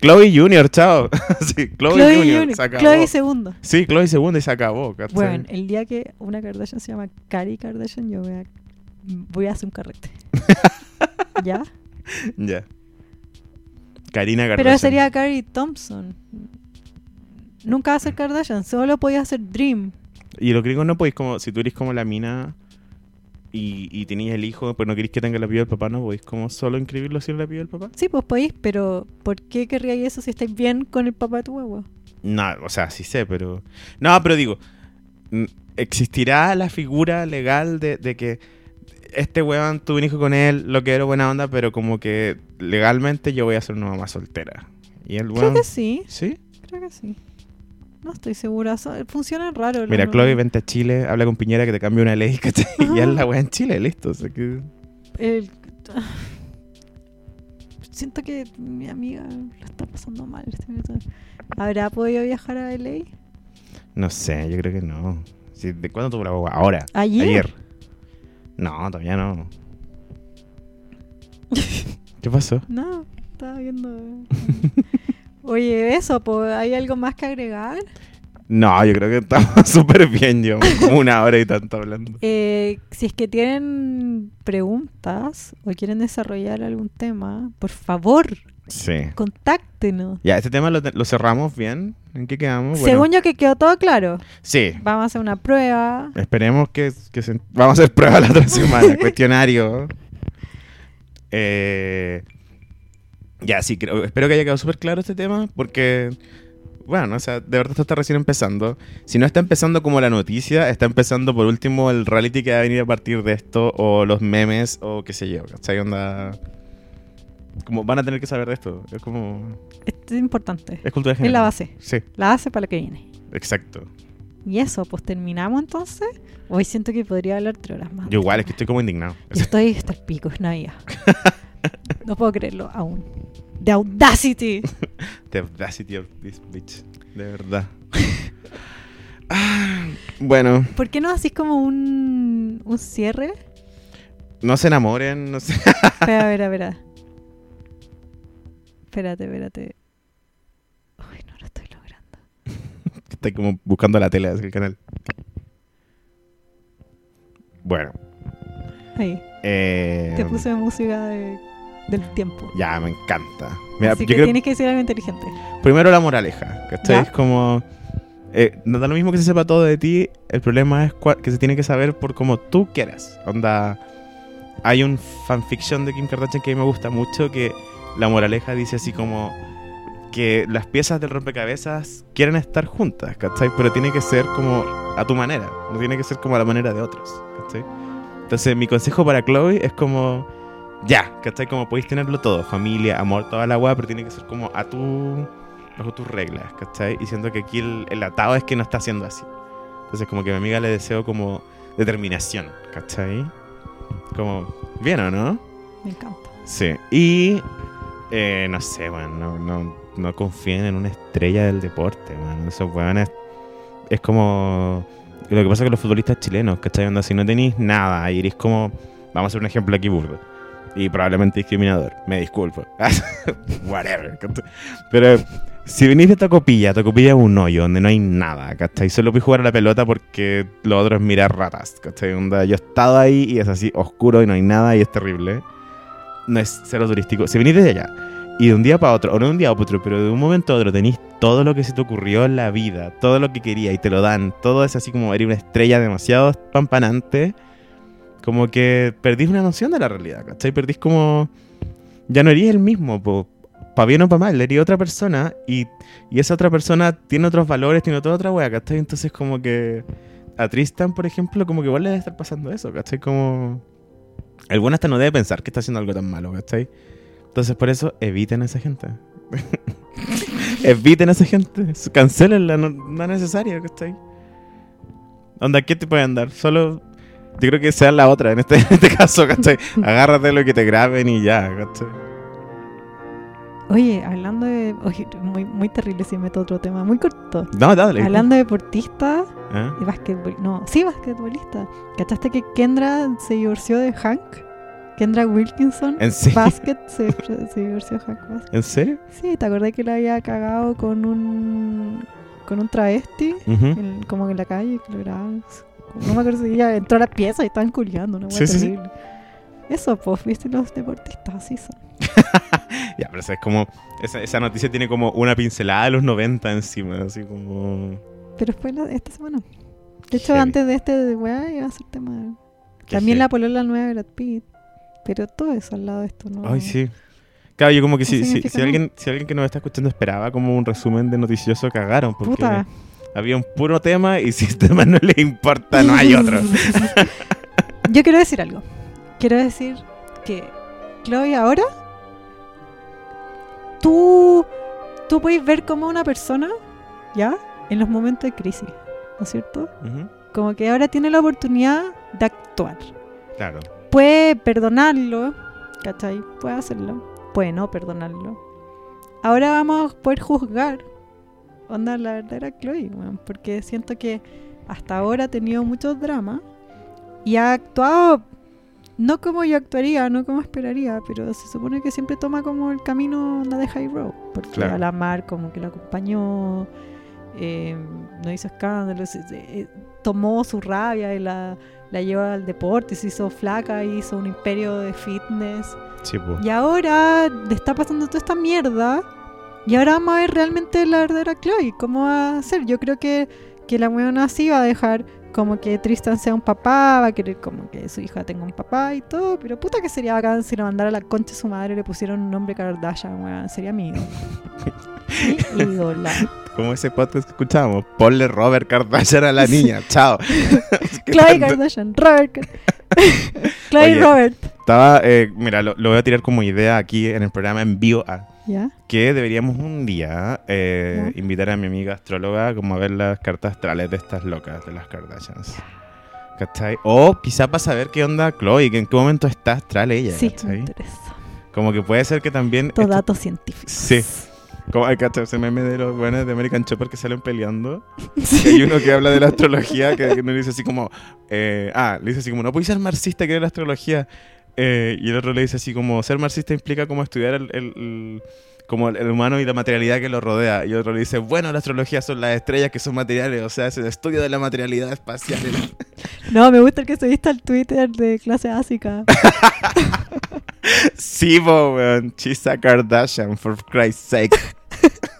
Chloe Junior, chao. <laughs> sí, Chloe, Chloe Junior, Junior, se acabó. Chloe segundo. Sí, Chloe segunda y se acabó, ¿cachai? Bueno, el día que una Kardashian se llama Cari Kardashian, yo voy a, voy a hacer un carrete. <laughs> ¿Ya? Ya. Karina Kardashian. Pero sería Cari Thompson. Nunca va a ser Kardashian, solo podía hacer Dream. Y los gringos no podéis como... Si tú eres como la mina y, y tenías el hijo, pero no queréis que tenga el apellido del papá, ¿no podéis como solo inscribirlo sin el apellido del papá? Sí, pues podéis, pero ¿por qué querríais eso si estáis bien con el papá de tu huevo? No, o sea, sí sé, pero... No, pero digo, mm, ¿existirá la figura legal de, de que este weón tuve un hijo con él, lo que era buena onda, pero como que legalmente yo voy a ser una mamá soltera? Y el Creo weón... que sí, ¿Sí? creo que sí. No estoy segura, so- funciona raro. Mira. Chloe, vente a Chile, habla con Piñera que te cambie una ley, <laughs> ¿cachai? Y es la weá en Chile, listo. o sea que- El- <sighs> Siento que mi amiga lo está pasando mal. este. ¿Habrá podido viajar a LA? No sé, yo creo que no. ¿De cuándo tuvo la guagua? Ahora. ¿Ayer? No, todavía no. <laughs> ¿Qué pasó? No, estaba viendo. <laughs> Oye, eso, pues, ¿hay algo más que agregar? No, yo creo que estamos <laughs> súper bien, yo. Como una hora y tanto hablando. <laughs> Eh, si es que tienen preguntas o quieren desarrollar algún tema, por favor, Sí. contáctenos. Ya, este tema lo, cerramos bien. ¿En qué quedamos? Bueno, Según yo que quedó todo claro, Sí. vamos a hacer una prueba. Esperemos que, que se- vamos a hacer prueba la otra semana. <laughs> cuestionario. Eh, ya, sí, creo, espero que haya quedado súper claro este tema porque, bueno, o sea, de verdad esto está recién empezando. Si no está empezando como la noticia, está empezando por último el reality que va a venir a partir de esto o los memes o qué sé yo. ¿Cachai? Onda... Como van a tener que saber de esto. Es como... Esto es importante. Es cultura Es general. la base. Sí, La base para lo que viene. exacto. Y eso, pues terminamos entonces. Hoy siento que podría hablar tres horas más. Yo igual, es que estoy como indignado. Yo estoy hasta el pico, es Navidad. <laughs> <laughs> no puedo creerlo aún. The Audacity. <laughs> The audacity of this bitch. De verdad. Ah, bueno, ¿Por qué no así como un, un cierre? no se enamoren, no sé. Espera, a ver, a ver. a- Espérate, espérate. Uy, no lo estoy logrando. <laughs> Estoy como buscando la tele del canal. Bueno. Ahí, Eh, te puse música de- del tiempo. Ya, me encanta. Mira, Así yo que creo- tienes que decir algo inteligente. Primero la moraleja, ¿cachai? Es como... Eh, no da lo mismo que se sepa todo de ti, el problema es que se tiene que saber por como tú quieras. Onda, hay un fanfiction de Kim Kardashian que a mí me gusta mucho que la moraleja dice así como que las piezas del rompecabezas quieren estar juntas, ¿cachai? Pero tiene que ser como a tu manera, no tiene que ser como a la manera de otros, ¿cachai? Entonces mi consejo para Chloe es como, ya, ¿cachai? Como podéis tenerlo todo, familia, amor, toda la weá, pero tiene que ser como a tu, bajo tus reglas, ¿cachai? Y siento que aquí el, el atado es que no está haciendo así. Entonces como que a mi amiga le deseo como determinación, ¿cachai? Como, bien o no? Me encanta. Sí. Y eh, no sé, bueno, no, no, no confíen en una estrella del deporte, bueno. Esos weones es como lo que pasa con los futbolistas chilenos, ¿cachai? Onda, si no tenéis nada y eres como, vamos a hacer un ejemplo aquí burdo. Y probablemente discriminador, me disculpo. <laughs> Whatever. Pero si venís de Tocopilla, Tocopilla es un hoyo donde no hay nada, ¿cachai? Solo puedes jugar a la pelota porque lo otro es mirar ratas, ¿cachai? Yo he estado ahí y es así oscuro y no hay nada y es terrible. No es cero turístico. Si venís de allá y de un día para otro, o no de un día para otro, pero de un momento a otro tenéis todo lo que se te ocurrió en la vida, todo lo que quería y te lo dan, todo es así como eres una estrella demasiado pampanante, como que perdís una noción de la realidad, ¿cachai? Perdís como... Ya no eres el mismo, para bien o para mal, eres otra persona y, y esa otra persona tiene otros valores, tiene toda otra wea, ¿cachai? Entonces como que a Tristan, por ejemplo, como que igual le debe estar pasando eso, ¿cachai? Como... El bueno hasta no debe pensar que está haciendo algo tan malo, ¿cachai? Entonces por eso eviten a esa gente. <laughs> eviten a esa gente. Cancelenla, no, no es necesario, ¿cachai? Onda, ¿qué te pueden dar? Solo... Yo creo que sea la otra en este, <laughs> en este caso, ¿cachai? Agárrate lo que te graben y ya, ¿cachai? Oye, hablando de. Oye, muy, muy terrible si meto otro tema, muy corto. No, dale. Hablando de deportistas ¿Ah? y basquetbol. No, sí, basquetbolista. ¿Cachaste que Kendra se divorció de Hank? Kendra Wilkinson. ¿En serio? Basket se, <laughs> se divorció de Hank Basket. ¿En serio? Sí, ¿te acordás que la había cagado con un. con un travesti? Ujú. en- como en la calle, que lo grababan. No me acuerdo si ella entró a la pieza y estaban culiando, una Sí, sí. Eso, pues, viste, los deportistas así son. <laughs> Ya, pero es como... Esa, esa noticia tiene como una pincelada de los 90 encima, así como... Pero fue la- esta semana. De hecho, Heavy. antes de este de weá iba a ser tema. Qué También la polola nueva de Brad Pitt. Pero todo eso al lado de esto, ¿no? Ay, sí. Claro, yo como que No si, si, si alguien, si alguien que nos está escuchando esperaba como un resumen de noticioso, cagaron. Porque Puta. Había un puro tema y <laughs> si este tema no le importa, no hay otro. <laughs> Yo quiero decir algo. Quiero decir que Chloe ahora tú tú puedes ver como una persona, ¿ya? En los momentos de crisis, ¿no es cierto? Como que ahora tiene la oportunidad de actuar. Claro. Puede perdonarlo, ¿cachai? Puede hacerlo. Puede no perdonarlo. Ahora vamos a poder juzgar. Onda, la verdadera Chloe, porque siento que hasta ahora ha tenido muchos dramas y ha actuado no como yo actuaría, no como esperaría, pero se supone que siempre toma como el camino onda de High Road, porque Claro. a la mar como que lo acompañó, eh, no hizo escándalos, se- eh, tomó su rabia y la, la llevó al deporte, se hizo flaca, hizo un imperio de fitness. Sí. Y ahora le está pasando toda esta mierda. Y ahora vamos a ver realmente la verdadera Chloe, cómo va a ser. Yo creo que, que la weona así va a dejar como que Tristan sea un papá, va a querer como que su hija tenga un papá y todo. Pero puta que sería bacán si lo mandara a la concha de su madre y le pusieron un nombre Kardashian, weón. Sería mi ídolo. <laughs> Mi ídola. Como ese podcast que escuchábamos. Ponle Robert Kardashian a la niña. <laughs> Chao. <laughs> ¿Qué Chloe? Kardashian, Robert. Chloe. Robert. Estaba, eh, mira, lo, lo voy a tirar como idea aquí en el programa en vivo. Ah, ¿Ya? que deberíamos un día eh, invitar a mi amiga astróloga como a ver las cartas astrales de estas locas, de las Kardashians. ¿Cachai? O quizá para saber qué onda Chloe, que en qué momento está astral ella, Sí, me interesa. Como que puede ser que también... Todo esto- datos científicos. Sí. Como hay ¿cachai? ese meme de los buenos de American Chopper que salen peleando. <laughs> Y hay uno que habla de la astrología que uno le dice así como... eh, ah, le dice así como, no puedes ser marxista que la astrología. Eh, y el otro le dice así como, ser marxista implica como estudiar el... el- el- como el, el humano y la materialidad que lo rodea. Y otro le dice, bueno, la astrología son las estrellas que son materiales, o sea, es el estudio de la materialidad espacial. <laughs> No, me gusta el que subiste al Twitter de clase básica. <laughs> sí, po, weón. She's a Kardashian, for Christ's sake. <laughs>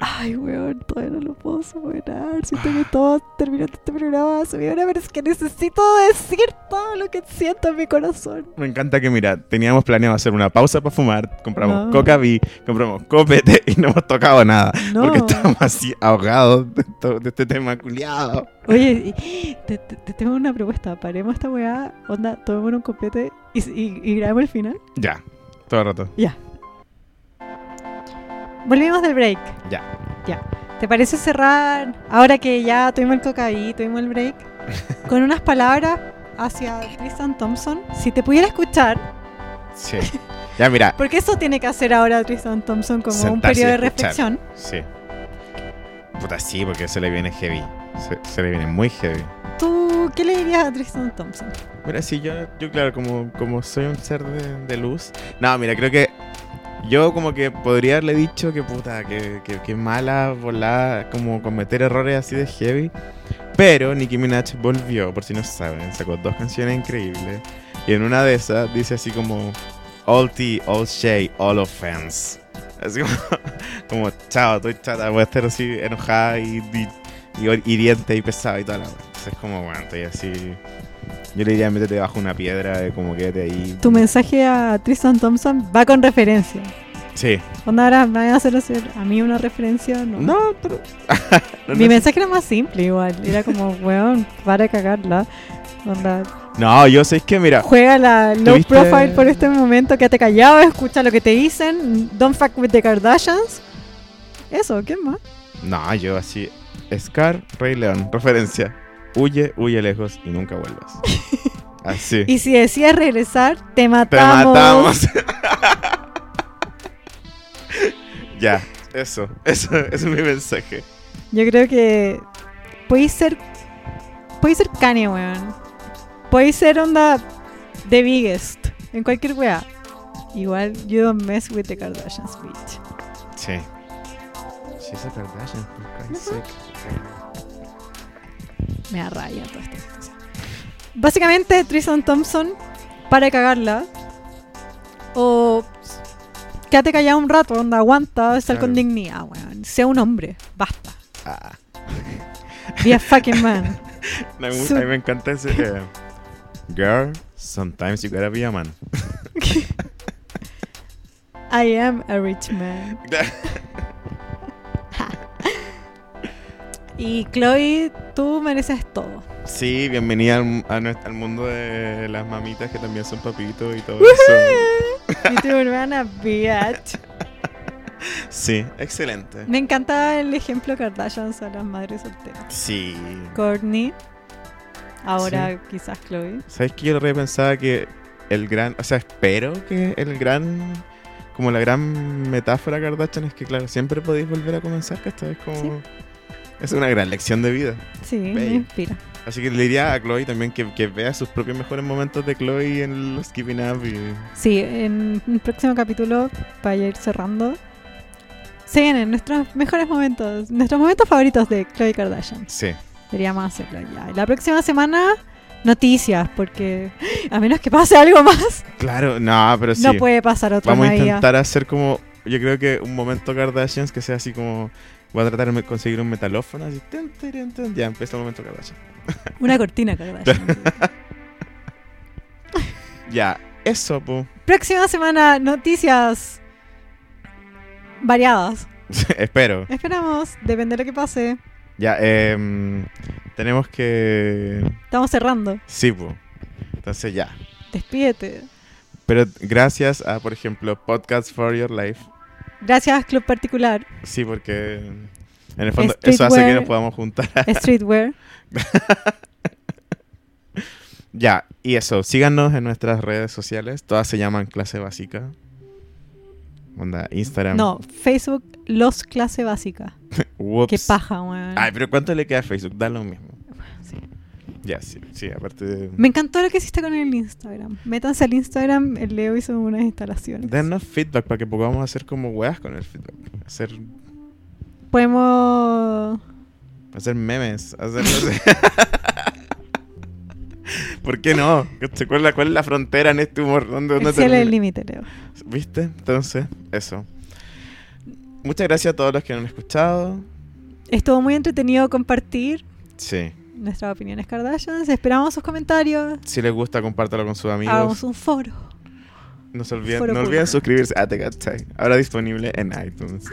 Ay, weón, todavía no lo puedo superar. Siento que todo terminando este programa se pero es que necesito decir todo lo que siento en mi corazón. Me encanta que, mira, teníamos planeado hacer una pausa para fumar, compramos No. coca vi, compramos copete y no hemos tocado nada. No. Porque estamos así ahogados de, to- de este tema culiado. Oye, te, te- te tengo una propuesta. Paremos esta weá, onda, tomemos un copete y, y, y grabemos el final. Ya, todo el rato. Volvimos del break. Ya. ¿Te parece cerrar, ahora que ya tuvimos el cocaí, tuvimos el break, <laughs> con unas palabras hacia Tristan Thompson? Si te pudiera escuchar, Sí. <laughs> Ya, mira, porque eso tiene que hacer ahora Tristan Thompson como un periodo de reflexión. sí. Puta, sí, porque se le viene heavy. Se, se le viene muy heavy. ¿Tú qué le dirías a Tristan Thompson? Mira, sí, yo, yo claro, como, como soy un ser de, de luz. No, mira, creo que yo como que podría haberle dicho que puta, que, que, mala volada, como cometer errores así de heavy. Pero Nicki Minaj volvió, por si no saben, sacó dos canciones increíbles. Y en una de esas dice así como All tea, all shade, all offense. Así como, <laughs> chao, estoy chata, voy a estar así enojada y, y, y hiriente y pesada y toda la wea. Entonces como, bueno, estoy así... Yo le diría, métete bajo una piedra, eh, como quédate ahí. Tu mensaje a Tristan Thompson va con referencia. Sí. Onda, ahora me van a hacer hacer a mí una referencia. No. No, pero... <laughs> no, Mi no, mensaje era más simple igual. Era como, <laughs> weón, para cagarla. Onda, no, yo sé que, mira, juega la low ¿Tuviste- profile por este momento, quédate callado, escucha lo que te dicen, don't fuck with the Kardashians. Eso, ¿qué más? no, yo así, Scar, Rey León, referencia. Huye, huye lejos y nunca vuelvas. <laughs> Así. Y si decides regresar, te Te matamos. matamos. <laughs> ya, eso, eso, ese es mi mensaje. Yo creo que podéis ser. Podéis ser Kanye, weón. Podéis ser onda The Biggest en cualquier wea. Igual, you don't mess with the Kardashians, bitch. Sí. She's a Kardashian, for Christ's sake. Me da rabia toda esta situación. Básicamente, Tristan Thompson, para de cagarla. O quédate callado un rato, onda, aguanta, estar Claro. con dignidad, weón. Sea un hombre, basta. Ah. <laughs> Be a fucking man. <laughs> No, a, mí me encanta ese. eh, Girl, sometimes you gotta be a man. <laughs> I am a rich man. Y Chloe, tú mereces todo. Sí, bienvenida al, a nues- al mundo de las mamitas que también son papitos y todo eso. y tu hermana, bitch. <laughs> Sí, excelente. Me encanta el ejemplo Kardashians a las madres solteras. Sí. Courtney, ahora quizás Chloe. ¿Sabes qué? Yo lo pensaba que el gran. O sea, espero que el gran. Como la gran metáfora Kardashian es que, claro, siempre podéis volver a comenzar, que esta vez como. Sí. Es una gran lección de vida. Sí, me Bello. inspira. Así que le diría a Chloe también que, que vea sus propios mejores momentos de Chloe en los Keeping Up. Y... Sí, en el próximo capítulo, para ir cerrando, se vienen nuestros mejores momentos, nuestros momentos favoritos de Chloe Kardashian. Sí. Deberíamos hacerlo ya. La próxima semana, noticias, porque a menos que pase algo más, Claro, no, pero sí. no puede pasar otra Vamos a intentar hacer como. Yo creo que un momento Kardashians que sea así como. Voy a tratar de conseguir un metalófono así. Ya empieza el momento Kardashian. <laughs> Una cortina Kardashian. <laughs> Ya, eso, pu. próxima semana, noticias variadas. <laughs> Espero. Esperamos, depende de lo que pase. Ya, em, tenemos que. Estamos cerrando. Sí, pu. Entonces ya. Despídete. Pero gracias a, por ejemplo, Podcasts for Your Life. Gracias, Club Particular. Sí, porque en el fondo eso hace que nos podamos juntar. <laughs> Streetwear. <laughs> ya, y eso. Síganos en nuestras redes sociales. Todas se llaman Clase Básica. Onda, Instagram. No, Facebook, Los Clase Básica. <laughs> Qué paja, weón. Ay, pero ¿cuánto le queda a Facebook? Da lo mismo. Sí. Ya, sí, sí, aparte de... Me encantó lo que hiciste con el Instagram. Métanse al Instagram, el Leo hizo unas instalaciones. Denos feedback para que podamos hacer como weas con el feedback. Hacer, Podemos... hacer memes, hacer. <laughs> ¿Por qué no? ¿Cuál es la, cuál es la frontera en este humor? ¿Dónde, dónde El cielo es el límite, Leo. ¿Viste? Entonces, eso. Muchas gracias a todos los que han escuchado. Estuvo muy entretenido compartir Sí. Nuestras opiniones Kardashians. Esperamos sus comentarios. Si les gusta, compártalo con sus amigos. Hagamos un foro. No se olviden, foro no olviden público. suscribirse a The Cachai. Ahora disponible en iTunes. <laughs>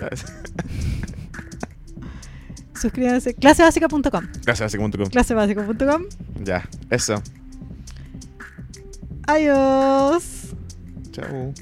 Suscríbanse. Clasebásica.com. Tú. Clasebásica.com. Ya, eso. Adiós. Chao.